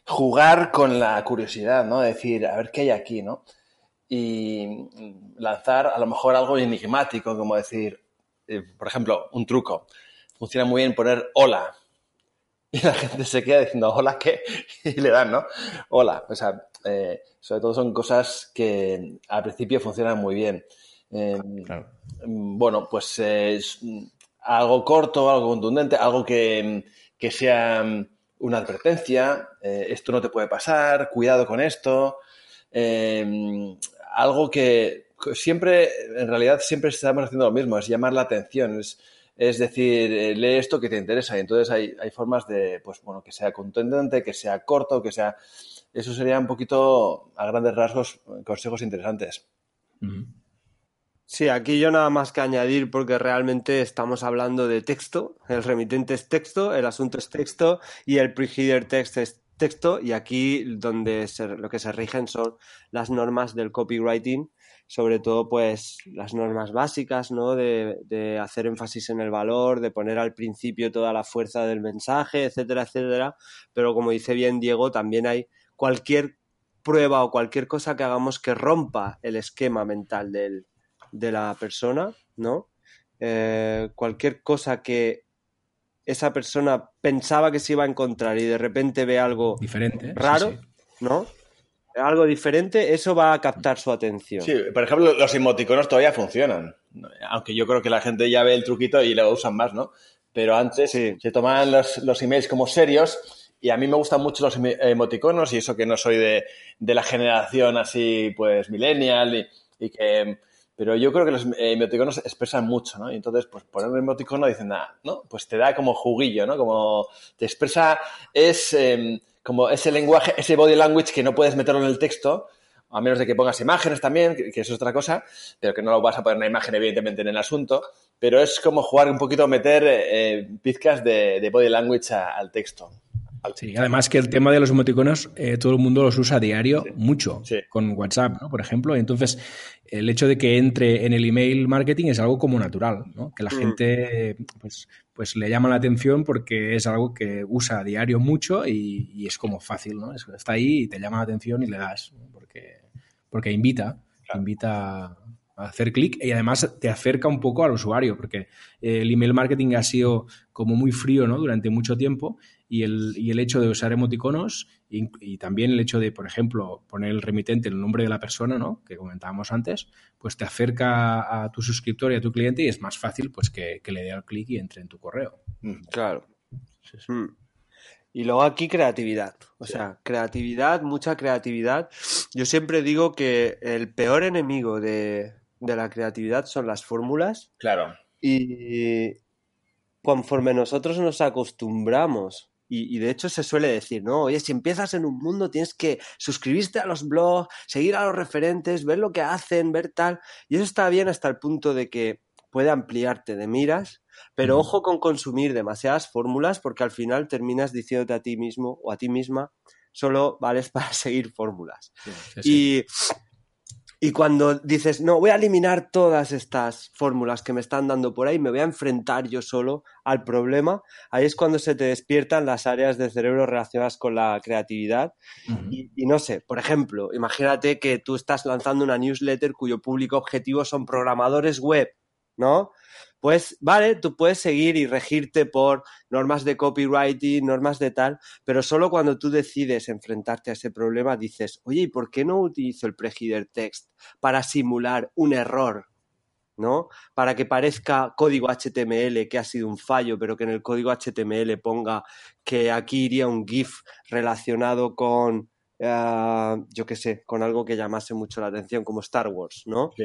jugar con la curiosidad, ¿no? Decir, a ver qué hay aquí, ¿no? Y lanzar a lo mejor algo enigmático, como decir, eh, por ejemplo, un truco. Funciona muy bien poner hola. [laughs] Y la gente se queda diciendo, hola, ¿qué? [laughs] Y le dan, ¿no? Hola. O sea, eh, sobre todo son cosas que al principio funcionan muy bien. Em, bueno, pues es algo corto, algo contundente, algo que, que sea una advertencia, eh, esto no te puede pasar, cuidado con esto, em, algo que siempre, en realidad siempre estamos haciendo lo mismo, es llamar la atención, es, decir, eh, lee esto que te interesa y entonces hay, hay, formas de, pues bueno, que sea contundente, que sea corto, que sea... Eso sería un poquito, a grandes rasgos, consejos interesantes. Sí, aquí yo nada más que añadir porque realmente estamos hablando de texto, el remitente es texto, el asunto es texto y el pre-header text es texto y aquí donde lo que se rigen son las normas del copywriting sobre todo pues las normas básicas, ¿no? De, de, hacer énfasis en el valor, de poner al principio toda la fuerza del mensaje, etcétera, etcétera. Pero como dice bien Diego, también hay cualquier prueba o cualquier cosa que hagamos que rompa el esquema mental del, de la persona, ¿no? Eh, cualquier cosa que esa persona pensaba que se iba a encontrar y de repente ve algo diferente, raro, ¿no? Algo diferente, eso va a captar su atención. Sí, por ejemplo, los emoticonos todavía funcionan. Aunque yo creo que la gente ya ve el truquito y lo usan más, ¿no? Pero antes se tomaban los, los emails como serios y a mí me gustan mucho los emoticonos y eso que no soy de, de la generación así, pues, millennial y, y que pero yo creo que los emoticonos expresan mucho, ¿no? Y entonces, pues poner un emoticono dicen, nada, ¿no? Pues te da como juguillo, ¿no? Como te expresa, es eh, como ese lenguaje, ese body language que no puedes meterlo en el texto, a menos de que pongas imágenes también, que, eso es otra cosa, pero que no lo vas a poner una imagen evidentemente en el asunto, pero es como jugar un poquito, meter eh, pizcas de, body language al texto. Sí, además que el tema de los emoticonos eh, todo el mundo los usa a diario sí. mucho, sí. con WhatsApp, ¿no? por ejemplo. Entonces, el hecho de que entre en el email marketing es algo como natural, ¿no? que la mm. gente pues, pues le llama la atención porque es algo que usa a diario mucho y, y es como fácil, ¿no? está ahí y te llama la atención y le das, ¿no? porque, porque invita, claro. invita a hacer clic y además te acerca un poco al usuario, porque el email marketing ha sido como muy frío ¿no? durante mucho tiempo y el, y el hecho de usar emoticonos y, y, también el hecho de, por ejemplo, poner el remitente, el nombre de la persona, ¿no? que comentábamos antes, pues te acerca a tu suscriptor y a tu cliente y es más fácil pues que, que le dé al clic y entre en tu correo. Claro. Sí, sí. Mm. Y luego aquí creatividad. O sí. sea, creatividad, mucha creatividad. Yo siempre digo que el peor enemigo de, de la creatividad son las fórmulas. Claro. Y conforme nosotros nos acostumbramos y, y, de hecho se suele decir, ¿no? Oye, si empiezas en un mundo tienes que suscribirte a los blogs, seguir a los referentes, ver lo que hacen, ver tal. Y eso está bien hasta el punto de que puede ampliarte de miras, pero ojo con consumir demasiadas fórmulas porque al final terminas diciéndote a ti mismo o a ti misma, solo vales [laughs] para seguir fórmulas. Sí, sí, sí. Y y cuando dices, no, voy a eliminar todas estas fórmulas que me están dando por ahí, me voy a enfrentar yo solo al problema, ahí es cuando se te despiertan las áreas del cerebro relacionadas con la creatividad. Uh -huh. y, y, no sé, por ejemplo, imagínate que tú estás lanzando una newsletter cuyo público objetivo son programadores web, ¿no? Pues vale, tú puedes seguir y regirte por normas de copywriting, normas de tal, pero solo cuando tú decides enfrentarte a ese problema dices, oye, ¿y por qué no utilizo el preheader text para simular un error? ¿no? Para que parezca código HTML que ha sido un fallo, pero que en el código HTML ponga que aquí iría un GIF relacionado con, uh, yo qué sé, con algo que llamase mucho la atención, como Star Wars, ¿no? Sí,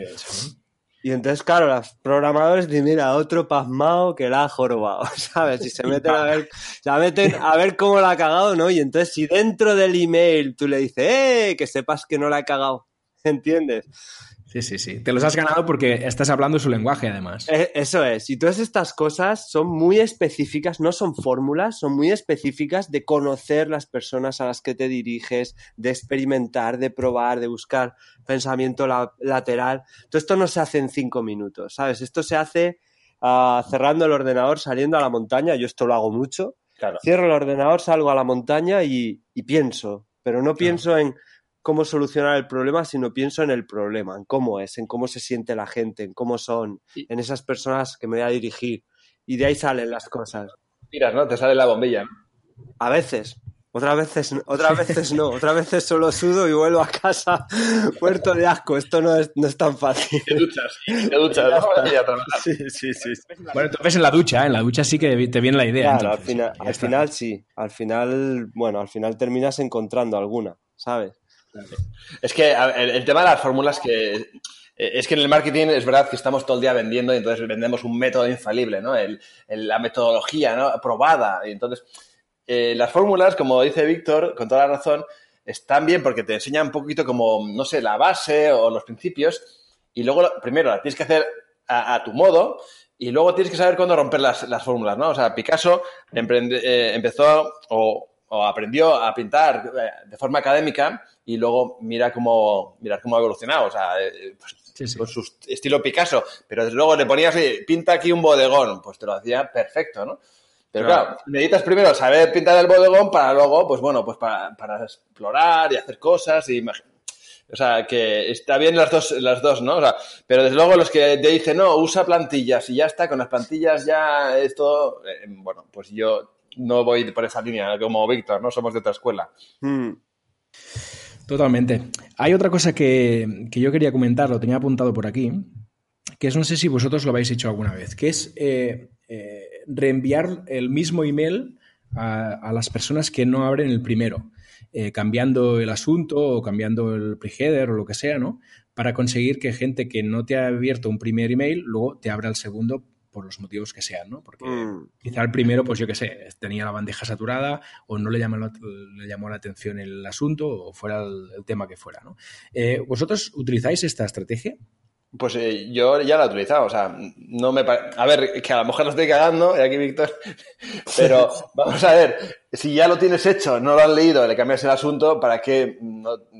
y entonces, claro, los programadores dicen, mira, otro pasmado que la ha jorobado, [laughs] ¿sabes? Y se meten a ver, se meten a ver cómo la ha cagado, ¿no? Y entonces, si dentro del email tú le dices, ¡eh! Que sepas que no la ha cagado, [laughs] ¿entiendes? Sí, sí, sí. Te los has ganado porque estás hablando su lenguaje, además. Eh, eso es. Y todas estas cosas son muy específicas, no son fórmulas, son muy específicas de conocer las personas a las que te diriges, de experimentar, de probar, de buscar pensamiento la lateral. Todo esto no se hace en cinco minutos, ¿sabes? Esto se hace uh, cerrando el ordenador, saliendo a la montaña. Yo esto lo hago mucho. Claro. Cierro el ordenador, salgo a la montaña y, y pienso. Pero no claro. pienso en cómo solucionar el problema, sino pienso en el problema, en cómo es, en cómo se siente la gente, en cómo son, en esas personas que me voy a dirigir. Y de ahí salen las cosas. Miras, ¿no? Te sale la bombilla. A veces. Otras veces, otras veces no, otras veces solo sudo y vuelvo a casa [laughs] muerto de asco. Esto no es, no es tan fácil. Te duchas, te duchas, [laughs] ¿no? Sí, sí, sí. Bueno, entonces en la ducha, ¿eh? en la ducha sí que te viene la idea. Claro, al final, al final sí. Al final, bueno, al final terminas encontrando alguna, ¿sabes? Es que el, tema de las fórmulas que eh, es que en el marketing es verdad que estamos todo el día vendiendo y entonces vendemos un método infalible, ¿no? La metodología, ¿no? Probada. Y entonces, eh, las fórmulas, como dice Víctor, con toda la razón, están bien porque te enseñan un poquito como, no sé, la base o los principios y luego, primero, las tienes que hacer a, tu modo y luego tienes que saber cuándo romper las, las fórmulas, ¿no? O sea, Picasso eh, empezó o, o aprendió a pintar eh, de forma académica y luego mira cómo, mirar cómo ha evolucionado. O sea, eh, pues, con su estilo Picasso, pero desde luego le ponías, pinta aquí un bodegón, pues te lo hacía perfecto, ¿no? Pero claro, necesitas primero saber pintar el bodegón para luego, pues bueno, pues para, para explorar y hacer cosas y o sea, que está bien las dos, las dos, ¿no? O sea, pero desde luego los que te dicen, no, usa plantillas y ya está, con las plantillas ya esto, eh, bueno, pues yo no voy por esa línea como Víctor, ¿no? Somos de otra escuela. Hmm. Totalmente. Hay otra cosa que, yo quería comentar, lo tenía apuntado por aquí, que es, no sé si vosotros lo habéis hecho alguna vez, que es eh, eh, reenviar el mismo email a, las personas que no abren el primero, eh, cambiando el asunto o cambiando el preheader o lo que sea, ¿no? Para conseguir que gente que no te ha abierto un primer email luego te abra el segundo por los motivos que sean, ¿no? Porque mm. quizá el primero, pues yo qué sé, tenía la bandeja saturada o no le llamó, le llamó la atención el asunto o fuera el, tema que fuera, ¿no? Eh, ¿Vosotros utilizáis esta estrategia? Pues eh, yo ya la he utilizado, o sea, no me A ver, que a lo mejor lo estoy cagando, y aquí Víctor, [laughs] pero [laughs] vamos a ver, si ya lo tienes hecho, no lo has leído, le cambias el asunto, ¿para qué?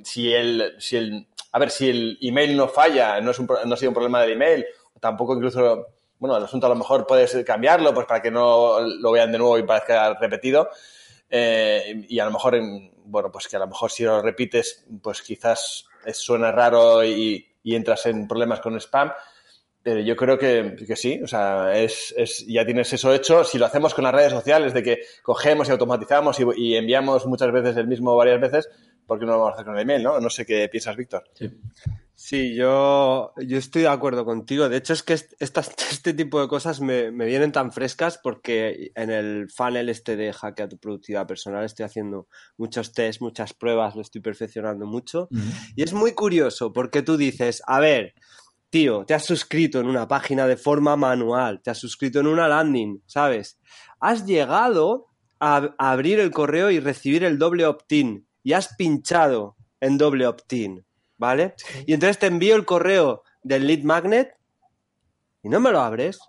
si, el, si el... A ver, si el email no falla, no, es un, no ha sido un problema del email, tampoco incluso bueno, el asunto a lo mejor puedes cambiarlo pues para que no lo vean de nuevo y parezca repetido. Eh, y a lo mejor, bueno, pues que a lo mejor si lo repites, pues quizás suena raro y, entras en problemas con spam. Pero yo creo que, sí, o sea, es, ya tienes eso hecho. Si lo hacemos con las redes sociales, de que cogemos y automatizamos y, y enviamos muchas veces el mismo varias veces, ¿por qué no lo vamos a hacer con el email, no? No sé qué piensas, Víctor. Sí. Sí, yo, yo estoy de acuerdo contigo. De hecho, es que [laughs] este tipo de cosas me, vienen tan frescas porque en el funnel este de hackea tu productividad personal estoy haciendo muchos tests, muchas pruebas, lo estoy perfeccionando mucho. Y es muy curioso porque tú dices, a ver, tío, te has suscrito en una página de forma manual, te has suscrito en una landing, ¿sabes? Has llegado a abrir el correo y recibir el doble opt-in y has pinchado en doble opt-in ¿vale? Y entonces te envío el correo del lead magnet y no me lo abres.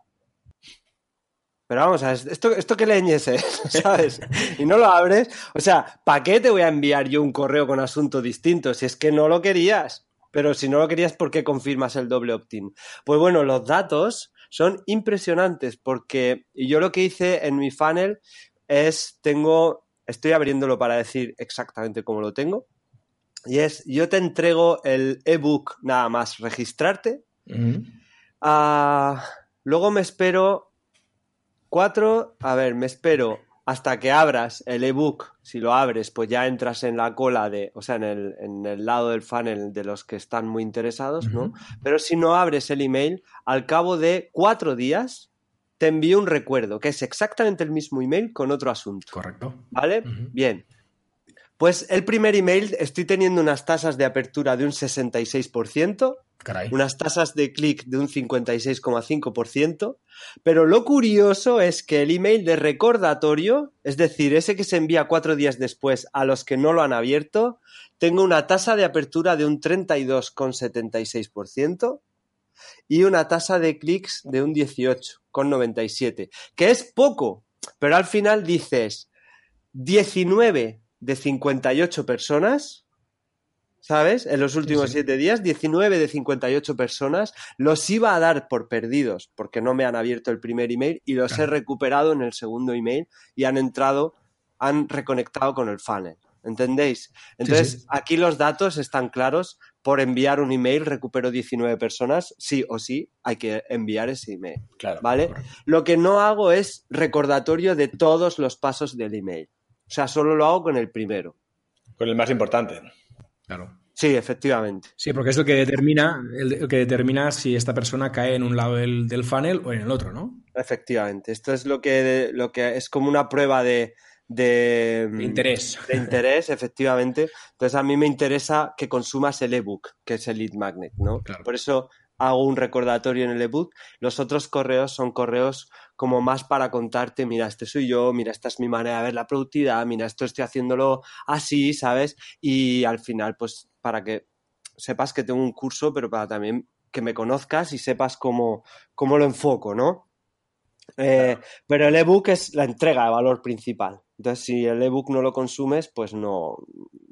Pero vamos a ¿esto, esto qué leñes es? [laughs] ¿Sabes? Y no lo abres. O sea, ¿para qué te voy a enviar yo un correo con asunto distinto si es que no lo querías? Pero si no lo querías, ¿por qué confirmas el doble opt-in? Pues bueno, los datos son impresionantes porque yo lo que hice en mi funnel es, tengo, estoy abriéndolo para decir exactamente cómo lo tengo. Y es, yo te entrego el ebook nada más registrarte. Ah, luego me espero cuatro, a ver, me espero hasta que abras el ebook. Si lo abres, pues ya entras en la cola de, o sea, en el, en el lado del funnel de los que están muy interesados, ¿no? Pero si no abres el email, al cabo de cuatro días, te envío un recuerdo, que es exactamente el mismo email con otro asunto. Correcto. ¿Vale? Bien. Pues el primer email estoy teniendo unas tasas de apertura de un 66%, unas tasas de clic de un 56,5%, pero lo curioso es que el email de recordatorio, es decir, ese que se envía cuatro días después a los que no lo han abierto, tengo una tasa de apertura de un 32,76% y una tasa de clics de un 18,97%, que es poco, pero al final dices 19 de 58 personas, ¿sabes? En los últimos siete días, 19 de 58 personas los iba a dar por perdidos porque no me han abierto el primer email y los he recuperado en el segundo email y han entrado, han reconectado con el funnel. ¿Entendéis? Entonces, aquí los datos están claros. Por enviar un email recupero 19 personas, sí o sí, hay que enviar ese email. Claro, ¿Vale? Lo que no hago es recordatorio de todos los pasos del email. O sea, solo lo hago con el primero. Con el más importante. Claro. Sí, efectivamente. Sí, porque es lo que determina, el, que determina si esta persona cae en un lado del, funnel o en el otro, ¿no? Efectivamente. Esto es lo que, lo que es como una prueba de, de, interés. De interés, efectivamente. Entonces a mí me interesa que consumas el ebook, que es el lead magnet, ¿no? Por eso hago un recordatorio en el ebook. Los otros correos son correos como más para contarte, mira, este soy yo, mira, esta es mi manera de ver la productividad, mira, esto estoy haciéndolo así, ¿sabes? Y al final, pues para que sepas que tengo un curso, pero para también que me conozcas y sepas cómo, cómo lo enfoco, ¿no? Eh, pero el ebook es la entrega de valor principal. Entonces, si el ebook no lo consumes, pues no,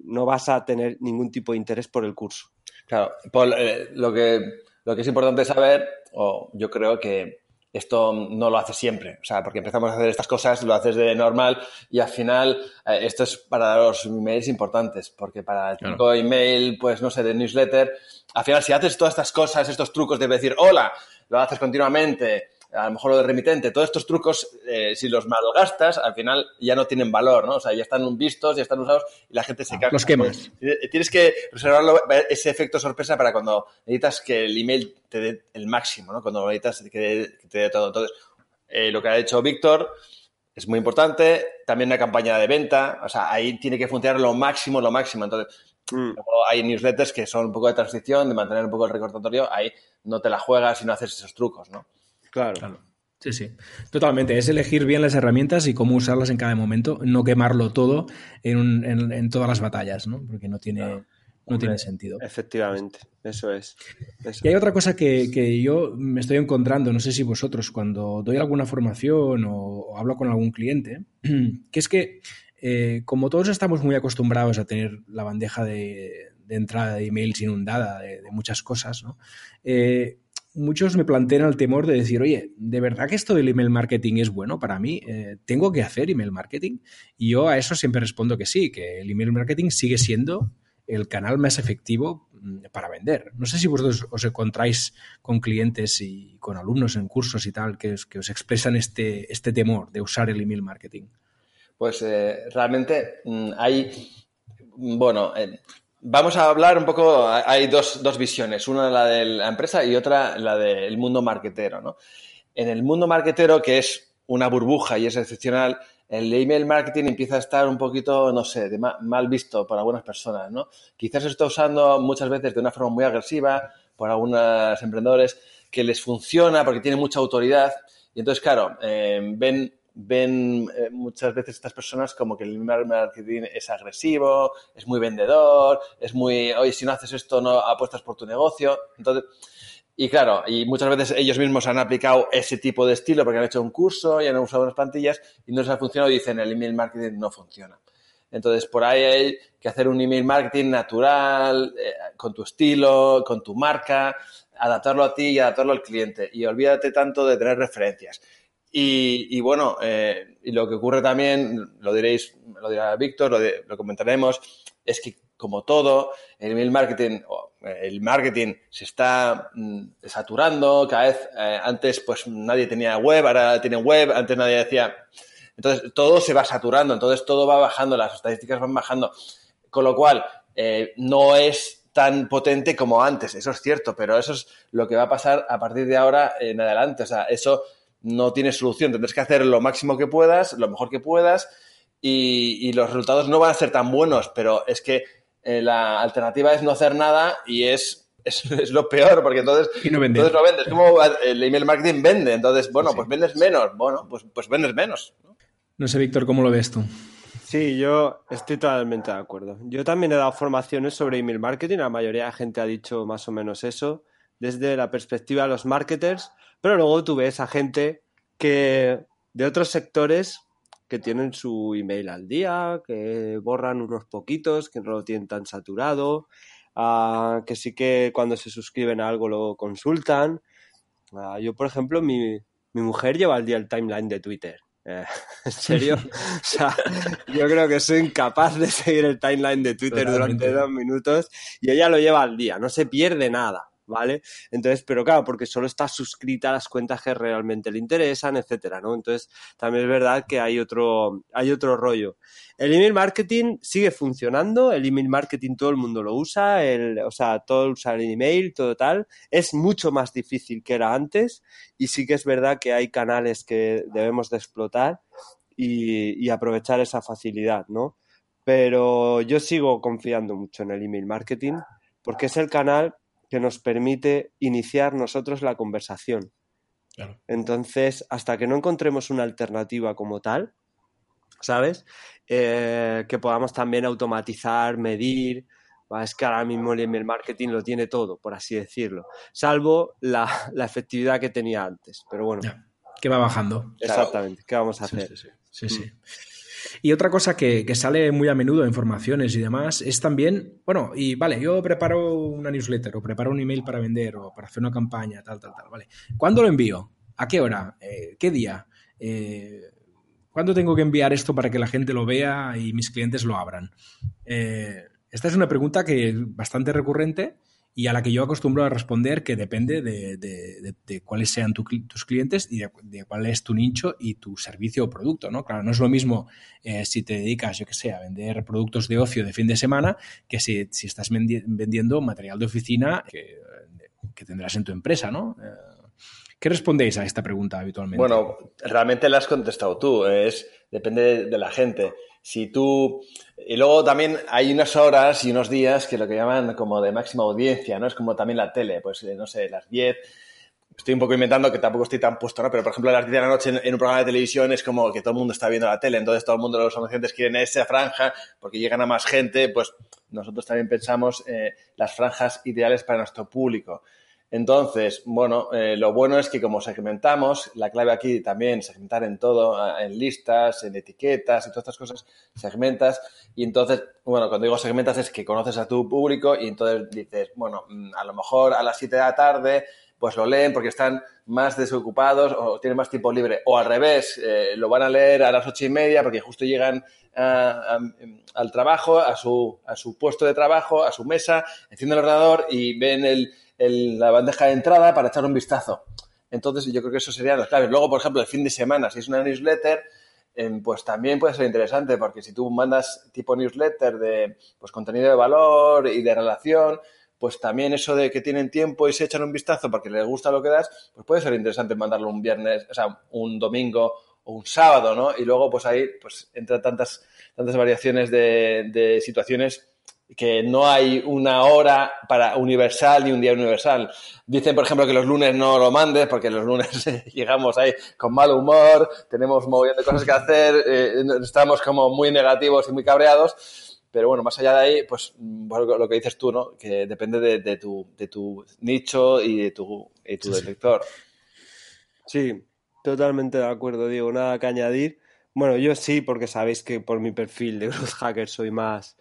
no vas a tener ningún tipo de interés por el curso. Claro, Paul, eh, lo que Lo que es importante saber, o yo creo que esto no lo hace siempre, o sea, porque empezamos a hacer estas cosas, lo haces de normal y al final eh, esto es para los emails importantes, porque para el tipo email, pues no sé, de newsletter, al final si haces todas estas cosas, estos trucos de decir hola, lo haces continuamente, a lo mejor lo de remitente, todos estos trucos, eh, si los malgastas, al final ya no tienen valor, ¿no? O sea, ya están vistos, ya están usados y la gente se caga. Los quemas. Tienes que reservarlo, ese efecto sorpresa para cuando necesitas que el email te dé el máximo, ¿no? Cuando necesitas que te dé todo. Entonces, eh, lo que ha hecho Víctor es muy importante. También una campaña de venta, o sea, ahí tiene que funcionar lo máximo, lo máximo. Entonces, mm. hay newsletters que son un poco de transición, de mantener un poco el recordatorio, ahí no te la juegas y no haces esos trucos, ¿no? Claro. Sí, sí. Totalmente. Es elegir bien las herramientas y cómo usarlas en cada momento, no quemarlo todo en, todas las batallas, ¿no? Porque no tiene, no tiene sentido. Efectivamente, eso es. Y hay otra cosa que, yo me estoy encontrando, no sé si vosotros, cuando doy alguna formación o, hablo con algún cliente, [clears throat] que es que eh, como todos estamos muy acostumbrados a tener la bandeja de, entrada de emails inundada de, muchas cosas, ¿no? Eh, muchos me plantean el temor de decir, oye, ¿de verdad que esto del email marketing es bueno para mí? Eh, ¿Tengo que hacer email marketing? Y yo a eso siempre respondo que sí, que el email marketing sigue siendo el canal más efectivo mm, para vender. No sé si vosotros os encontráis con clientes y con alumnos en cursos y tal que os, expresan este, este temor de usar el email marketing. Pues eh, realmente mm, hay, bueno, eh, Vamos a hablar un poco, hay dos, dos, visiones, una la de la empresa y otra la del mundo marketero. ¿no? En el mundo marketero, que es una burbuja y es excepcional, el email marketing empieza a estar un poquito, no sé, de mal visto por algunas personas. ¿no? Quizás se está usando muchas veces de una forma muy agresiva por algunos emprendedores que les funciona porque tiene mucha autoridad y entonces, claro, eh, ven ven eh, muchas veces estas personas como que el email marketing es agresivo, es muy vendedor, es muy, oye, si no haces esto no apuestas por tu negocio. Entonces, y claro, y muchas veces ellos mismos han aplicado ese tipo de estilo porque han hecho un curso y han usado unas plantillas y no les ha funcionado y dicen el email marketing no funciona. Entonces, por ahí hay que hacer un email marketing natural, eh, con tu estilo, con tu marca, adaptarlo a ti y adaptarlo al cliente. Y olvídate tanto de tener referencias. Y, bueno, eh, y lo que ocurre también, lo diréis, lo dirá Víctor, lo, comentaremos, es que como todo, el email marketing, el marketing se está mm, saturando, cada vez eh, antes pues nadie tenía web, ahora tiene web, antes nadie decía... Entonces todo se va saturando, entonces todo va bajando, las estadísticas van bajando, con lo cual eh, no es tan potente como antes, eso es cierto, pero eso es lo que va a pasar a partir de ahora en adelante, o sea, eso no tiene solución. Tendrás que hacer lo máximo que puedas, lo mejor que puedas, y, los resultados no van a ser tan buenos, pero es que eh, la alternativa es no hacer nada y es, [laughs] es, lo peor, porque entonces, no entonces no vendes. Como el email marketing vende, entonces, bueno, pues vendes menos, bueno, pues, pues vendes menos. ¿no? sé, Víctor, ¿cómo lo ves tú? Sí, yo estoy totalmente de acuerdo. Yo también he dado formaciones sobre email marketing, la mayoría de gente ha dicho más o menos eso, desde la perspectiva de los marketers, pero luego tú ves a gente que de otros sectores que tienen su email al día, que borran unos poquitos, que no lo tienen tan saturado, ah, que sí que cuando se suscriben a algo lo consultan. Ah, yo, por ejemplo, mi, mi, mujer lleva al día el timeline de Twitter. Eh, [laughs] ¿En serio? [laughs] o sea, yo creo que soy incapaz de seguir el timeline de Twitter durante dos minutos y ella lo lleva al día, no se pierde nada. ¿Vale? Entonces, pero claro, porque solo está suscrita a las cuentas que realmente le interesan, etcétera, ¿no? Entonces, también es verdad que hay otro, hay otro rollo. El email marketing sigue funcionando, el email marketing todo el mundo lo usa, el, o sea, todo usa el email, todo tal. Es mucho más difícil que era antes y sí que es verdad que hay canales que debemos de explotar y, y aprovechar esa facilidad, ¿no? Pero yo sigo confiando mucho en el email marketing porque es el canal que nos permite iniciar nosotros la conversación. Entonces, hasta que no encontremos una alternativa como tal, ¿sabes? Eh, que podamos también automatizar, medir. Es que ahora mismo el email marketing lo tiene todo, por así decirlo. Salvo la, [laughs] efectividad que tenía antes. Pero bueno. que va bajando. Exactamente. ¿Qué vamos a hacer? Sí, sí. sí, Y otra cosa que, sale muy a menudo en informaciones y demás es también, bueno, y vale, yo preparo una newsletter o preparo un email para vender o para hacer una campaña, tal, tal, tal, vale. ¿Cuándo lo envío? ¿A qué hora? Eh, ¿Qué día? Eh, ¿Cuándo tengo que enviar esto para que la gente lo vea y mis clientes lo abran? Eh, esta es una pregunta que es bastante recurrente y a la que yo acostumbro a responder que depende de, cuáles sean tus clientes y de, cuál es tu nicho y tu servicio o producto, ¿no? Claro, no es lo mismo eh, si te dedicas, yo que sé, a vender productos de ocio de fin de semana que si, estás vendiendo material de oficina que, tendrás en tu empresa, ¿no? Eh, ¿Qué respondéis a esta pregunta habitualmente? Bueno, realmente la has contestado tú, es, depende de la gente si tú... Y luego también hay unas horas y unos días que lo que llaman como de máxima audiencia, ¿no? Es como también la tele, pues eh, no sé, las 10. Estoy un poco inventando que tampoco estoy tan puesto, ¿no? Pero por ejemplo, a las 10 de la noche en, un programa de televisión es como que todo el mundo está viendo la tele, entonces todo el mundo, los anunciantes quieren esa franja porque llegan a más gente, pues nosotros también pensamos eh, las franjas ideales para nuestro público. Entonces, bueno, eh, lo bueno es que como segmentamos, la clave aquí también, segmentar en todo, en listas, en etiquetas y todas estas cosas, segmentas. Y entonces, bueno, cuando digo segmentas es que conoces a tu público y entonces dices, bueno, mm, a lo mejor a las 7 de la tarde, pues lo leen porque están más desocupados o tienen más tiempo libre. O al revés, eh, lo van a leer a las ocho y media porque justo llegan al trabajo, a su, a su puesto de trabajo, a su mesa, encienden el ordenador y ven el la bandeja de entrada para echar un vistazo. Entonces, yo creo que eso serían las claves. Luego, por ejemplo, el fin de semana, si es una newsletter, em, pues también puede ser interesante, porque si tú mandas tipo newsletter de pues, contenido de valor y de relación, pues también eso de que tienen tiempo y se echan un vistazo porque les gusta lo que das, pues puede ser interesante mandarlo un viernes, o sea, un domingo o un sábado, ¿no? Y luego, pues ahí, pues entra tantas, tantas variaciones de situaciones que no hay una hora para universal ni un día universal. Dicen, por ejemplo, que los lunes no lo mandes porque los lunes [laughs] llegamos ahí con mal humor, tenemos un montón de cosas que hacer, eh, estamos como muy negativos y muy cabreados. Pero bueno, más allá de ahí, pues lo que dices tú, ¿no? Que depende de, tu, de tu nicho y de tu, y tu lector. Sí, totalmente de acuerdo, Diego. Nada que añadir. Bueno, yo sí, porque sabéis que por mi perfil de Growth Hacker soy más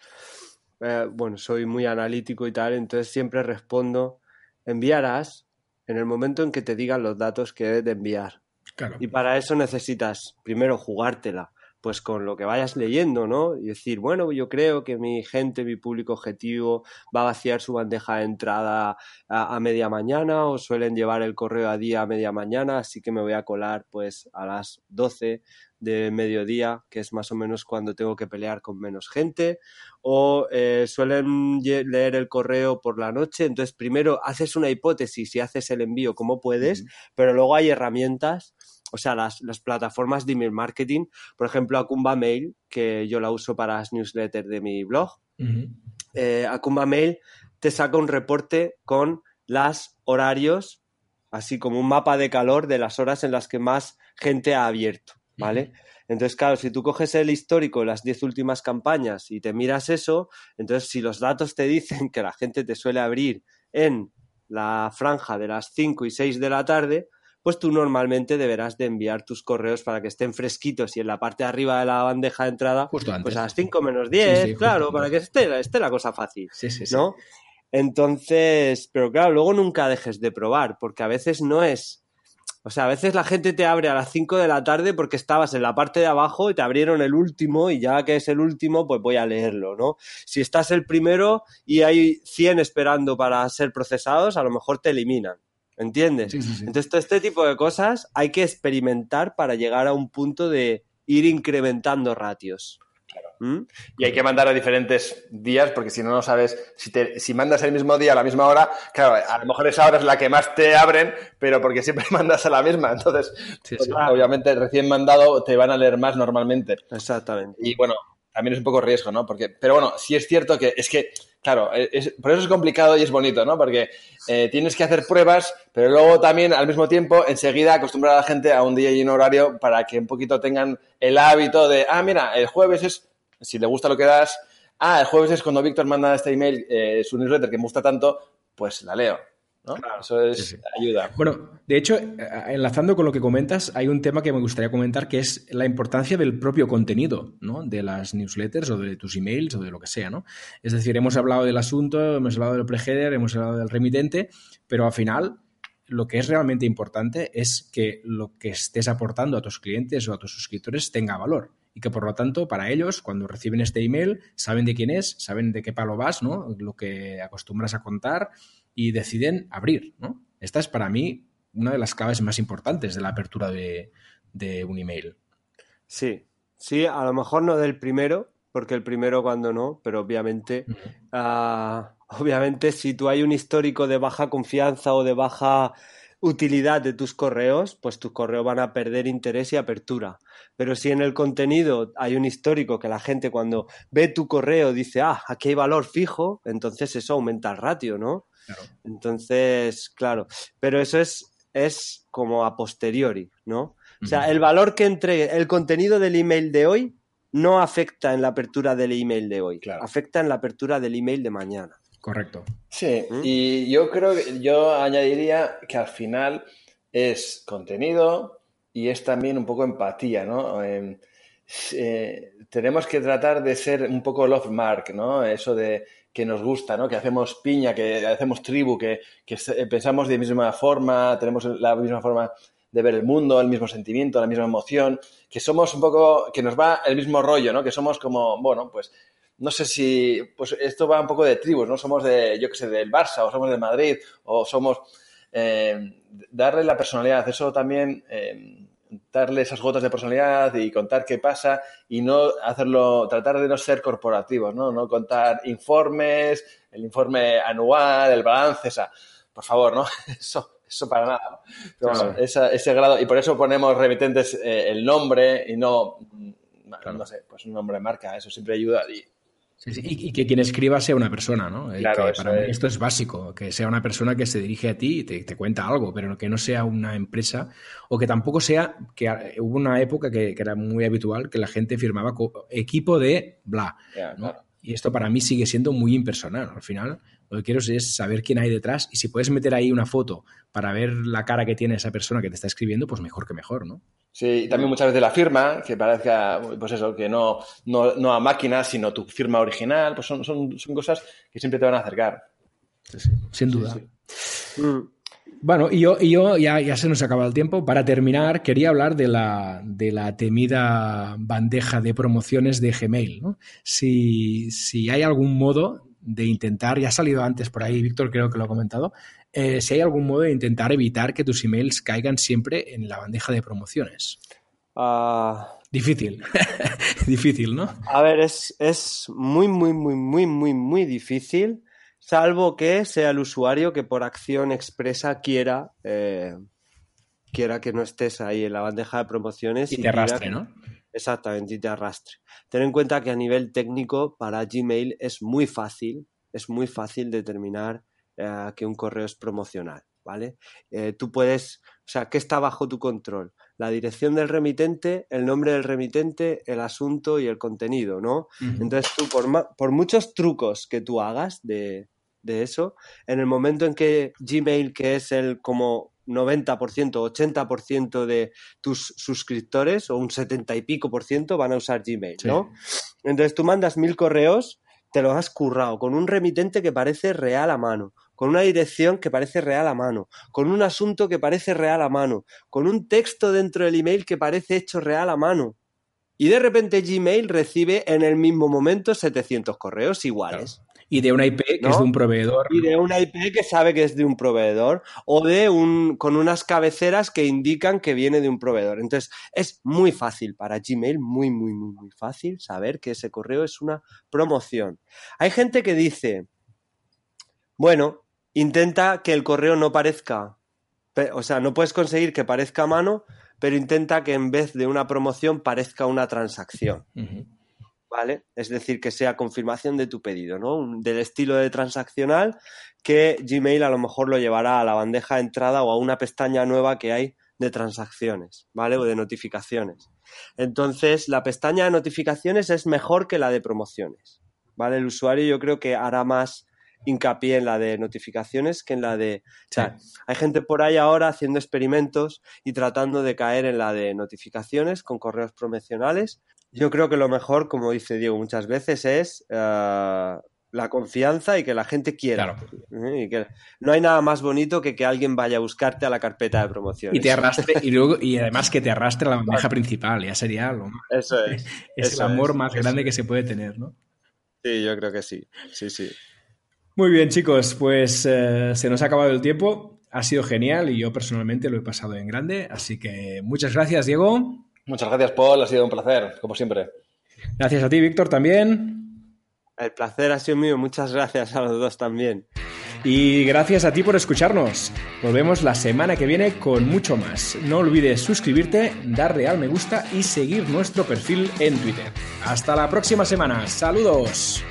eh, bueno, soy muy analítico y tal, entonces siempre respondo, enviarás en el momento en que te digan los datos que debes de enviar. Y para eso necesitas primero jugártela, pues con lo que vayas leyendo, ¿no? Y decir, bueno, yo creo que mi gente, mi público objetivo va a vaciar su bandeja de entrada a, a, media mañana o suelen llevar el correo a día a media mañana, así que me voy a colar pues a las 12 de mediodía, que es más o menos cuando tengo que pelear con menos gente, o eh, suelen leer el correo por la noche, entonces primero haces una hipótesis y haces el envío como puedes, pero luego hay herramientas, o sea, las, plataformas de email marketing, por ejemplo, Acumba Mail, que yo la uso para las newsletters de mi blog, eh, Acumba Mail te saca un reporte con las horarios, así como un mapa de calor de las horas en las que más gente ha abierto. ¿Vale? Entonces, claro, si tú coges el histórico, las 10 últimas campañas y te miras eso, entonces si los datos te dicen que la gente te suele abrir en la franja de las 5 y 6 de la tarde, pues tú normalmente deberás de enviar tus correos para que estén fresquitos y en la parte de arriba de la bandeja de entrada, pues a las 5 menos 10, claro, para que esté, esté, la cosa fácil, ¿no? Entonces, pero claro, luego nunca dejes de probar, porque a veces no es o sea, a veces la gente te abre a las 5 de la tarde porque estabas en la parte de abajo y te abrieron el último y ya que es el último, pues voy a leerlo, ¿no? Si estás el primero y hay 100 esperando para ser procesados, a lo mejor te eliminan. ¿Entiendes? Entonces, todo este tipo de cosas hay que experimentar para llegar a un punto de ir incrementando ratios. ¿Mm? Y hay que mandar a diferentes días porque si no, no sabes, si, te, si mandas el mismo día a la misma hora, claro, a lo mejor esa hora es la que más te abren, pero porque siempre [laughs] mandas a la misma. Entonces, pues, obviamente, recién mandado te van a leer más normalmente. Exactamente. Y bueno, también es un poco riesgo, ¿no? Porque, pero bueno, sí es cierto que es que, claro, por eso es complicado y es bonito, ¿no? Porque eh, tienes que hacer pruebas, pero luego también al mismo tiempo enseguida acostumbrar a la gente a un día y un horario para que un poquito tengan el hábito de, ah, mira, el jueves es si le gusta lo que das, ah, el jueves es cuando Víctor manda este email, eh, su newsletter que me gusta tanto, pues la leo. Eso es ayuda. Bueno, de hecho, enlazando con lo que comentas, hay un tema que me gustaría comentar que es la importancia del propio contenido, ¿no? De las newsletters o de tus emails o de lo que sea, ¿no? Es decir, hemos hablado del asunto, hemos hablado del preheader, hemos hablado del remitente, pero al final lo que es realmente importante es que lo que estés aportando a tus clientes o a tus suscriptores tenga valor y que por lo tanto para ellos cuando reciben este email saben de quién es, saben de qué palo vas, ¿no? Lo que acostumbras a contar y deciden abrir, ¿no? Esta es para mí una de las claves más importantes de la apertura de, un email. Sí, sí, a lo mejor no del primero, porque el primero cuando no, pero obviamente, ah, [laughs] obviamente si tú hay un histórico de baja confianza o de baja utilidad de tus correos, pues tus correos van a perder interés y apertura. Pero si en el contenido hay un histórico que la gente cuando ve tu correo dice, ah, aquí hay valor fijo, entonces eso aumenta el ratio, ¿no? Entonces, claro, pero eso es, es como a posteriori, ¿no? O sea, el valor que entregue, el contenido del email de hoy no afecta en la apertura del email de hoy, afecta en la apertura del email de mañana. Correcto. Sí, ¿Mm? y yo creo que yo añadiría que al final es contenido y es también un poco empatía, ¿no? Em, eh, tenemos que tratar de ser un poco love mark, ¿no? Eso de que nos gusta, ¿no? Que hacemos piña, que hacemos tribu, que, pensamos de misma forma, tenemos la misma forma de ver el mundo, el mismo sentimiento, la misma emoción, que somos un poco, que nos va el mismo rollo, ¿no? Que somos como, bueno, pues no sé si, pues esto va un poco de tribus, ¿no? Somos de, yo qué sé, del Barça, o somos de Madrid, o somos, eh, darle la personalidad, eso también, eh, darle esas gotas de personalidad y contar qué pasa y no hacerlo, tratar de no ser corporativos, ¿no? No contar informes, el informe anual, el balance, esa, por favor, ¿no? [laughs] Eso, eso para nada. ese grado, y por eso ponemos remitentes eh, el nombre y no, no sé, pues un nombre de marca, eso siempre ayuda y y, que quien escriba sea una persona, ¿no? esto es básico, que sea una persona que se dirige a ti y te, cuenta algo, pero que no sea una empresa o que tampoco sea, que hubo una época que, era muy habitual que la gente firmaba equipo de bla. Y esto para mí sigue siendo muy impersonal. Al final, lo que quiero es saber quién hay detrás y si puedes meter ahí una foto para ver la cara que tiene esa persona que te está escribiendo, pues mejor que mejor, ¿no? Sí, y también muchas veces la firma, que parezca, pues eso, que no, no, a máquina, sino tu firma original, pues son, son, cosas que siempre te van a acercar. sin duda. Mm. Bueno, y yo, y yo ya, ya, se nos acaba el tiempo. Para terminar, quería hablar de la, de la temida bandeja de promociones de Gmail. ¿no? Si, si hay algún modo de intentar, ya ha salido antes por ahí, Víctor creo que lo ha comentado, eh, si hay algún modo de intentar evitar que tus emails caigan siempre en la bandeja de promociones. Ah. Difícil, [laughs] difícil, ¿no? A ver, es, es muy, muy, muy, muy, muy, muy difícil, salvo que sea el usuario que por acción expresa quiera, eh, quiera que no estés ahí en la bandeja de promociones. Y, te arrastre, ¿no? Exactamente, y te arrastre. Ten en cuenta que a nivel técnico para Gmail es muy fácil, es muy fácil determinar eh, que un correo es promocional, ¿vale? Eh, tú puedes, o sea, ¿qué está bajo tu control? La dirección del remitente, el nombre del remitente, el asunto y el contenido, ¿no? Entonces tú, por, por, muchos trucos que tú hagas de, de eso, en el momento en que Gmail, que es el como 90%, 80% de tus suscriptores o un 70 y pico por ciento van a usar Gmail, ¿no? Entonces tú mandas mil correos, te los has currado con un remitente que parece real a mano, con una dirección que parece real a mano, con un asunto que parece real a mano, con un texto dentro del email que parece hecho real a mano. Y de repente Gmail recibe en el mismo momento 700 correos iguales. Y de una IP que es de un proveedor. Y de una IP que sabe que es de un proveedor. O de un, con unas cabeceras que indican que viene de un proveedor. Entonces, es muy fácil para Gmail, muy, muy, muy, muy fácil saber que ese correo es una promoción. Hay gente que dice, bueno, intenta que el correo no parezca, o sea, no puedes conseguir que parezca a mano, pero intenta que en vez de una promoción parezca una transacción. ¿Vale? Es decir, que sea confirmación de tu pedido, ¿no? Del estilo de transaccional que Gmail a lo mejor lo llevará a la bandeja de entrada o a una pestaña nueva que hay de transacciones, ¿vale? O de notificaciones. Entonces, la pestaña de notificaciones es mejor que la de promociones, ¿vale? El usuario yo creo que hará más hincapié en la de notificaciones que en la de... O sea, hay gente por ahí ahora haciendo experimentos y tratando de caer en la de notificaciones con correos promocionales. Yo creo que lo mejor, como dice Diego muchas veces, es eh, la confianza y que la gente quiera. ¿Eh? Y que no hay nada más bonito que que alguien vaya a buscarte a la carpeta de promociones. Y te arrastre, y, luego, y [laughs] además que te arrastre a la bandeja principal, ya sería algo. Eso es. es el amor más grande que se puede tener, ¿no? Sí, yo creo que sí. Sí, sí. Muy bien, chicos, pues eh, se nos ha acabado el tiempo. Ha sido genial y yo personalmente lo he pasado en grande. Así que muchas gracias, Diego. Muchas gracias, Paul. Ha sido un placer, como siempre. Gracias a ti, Víctor, también. El placer ha sido mío. Muchas gracias a los dos también. Y gracias a ti por escucharnos. Volvemos la semana que viene con mucho más. No olvides suscribirte, darle al me gusta y seguir nuestro perfil en Twitter. Hasta la próxima semana. Saludos.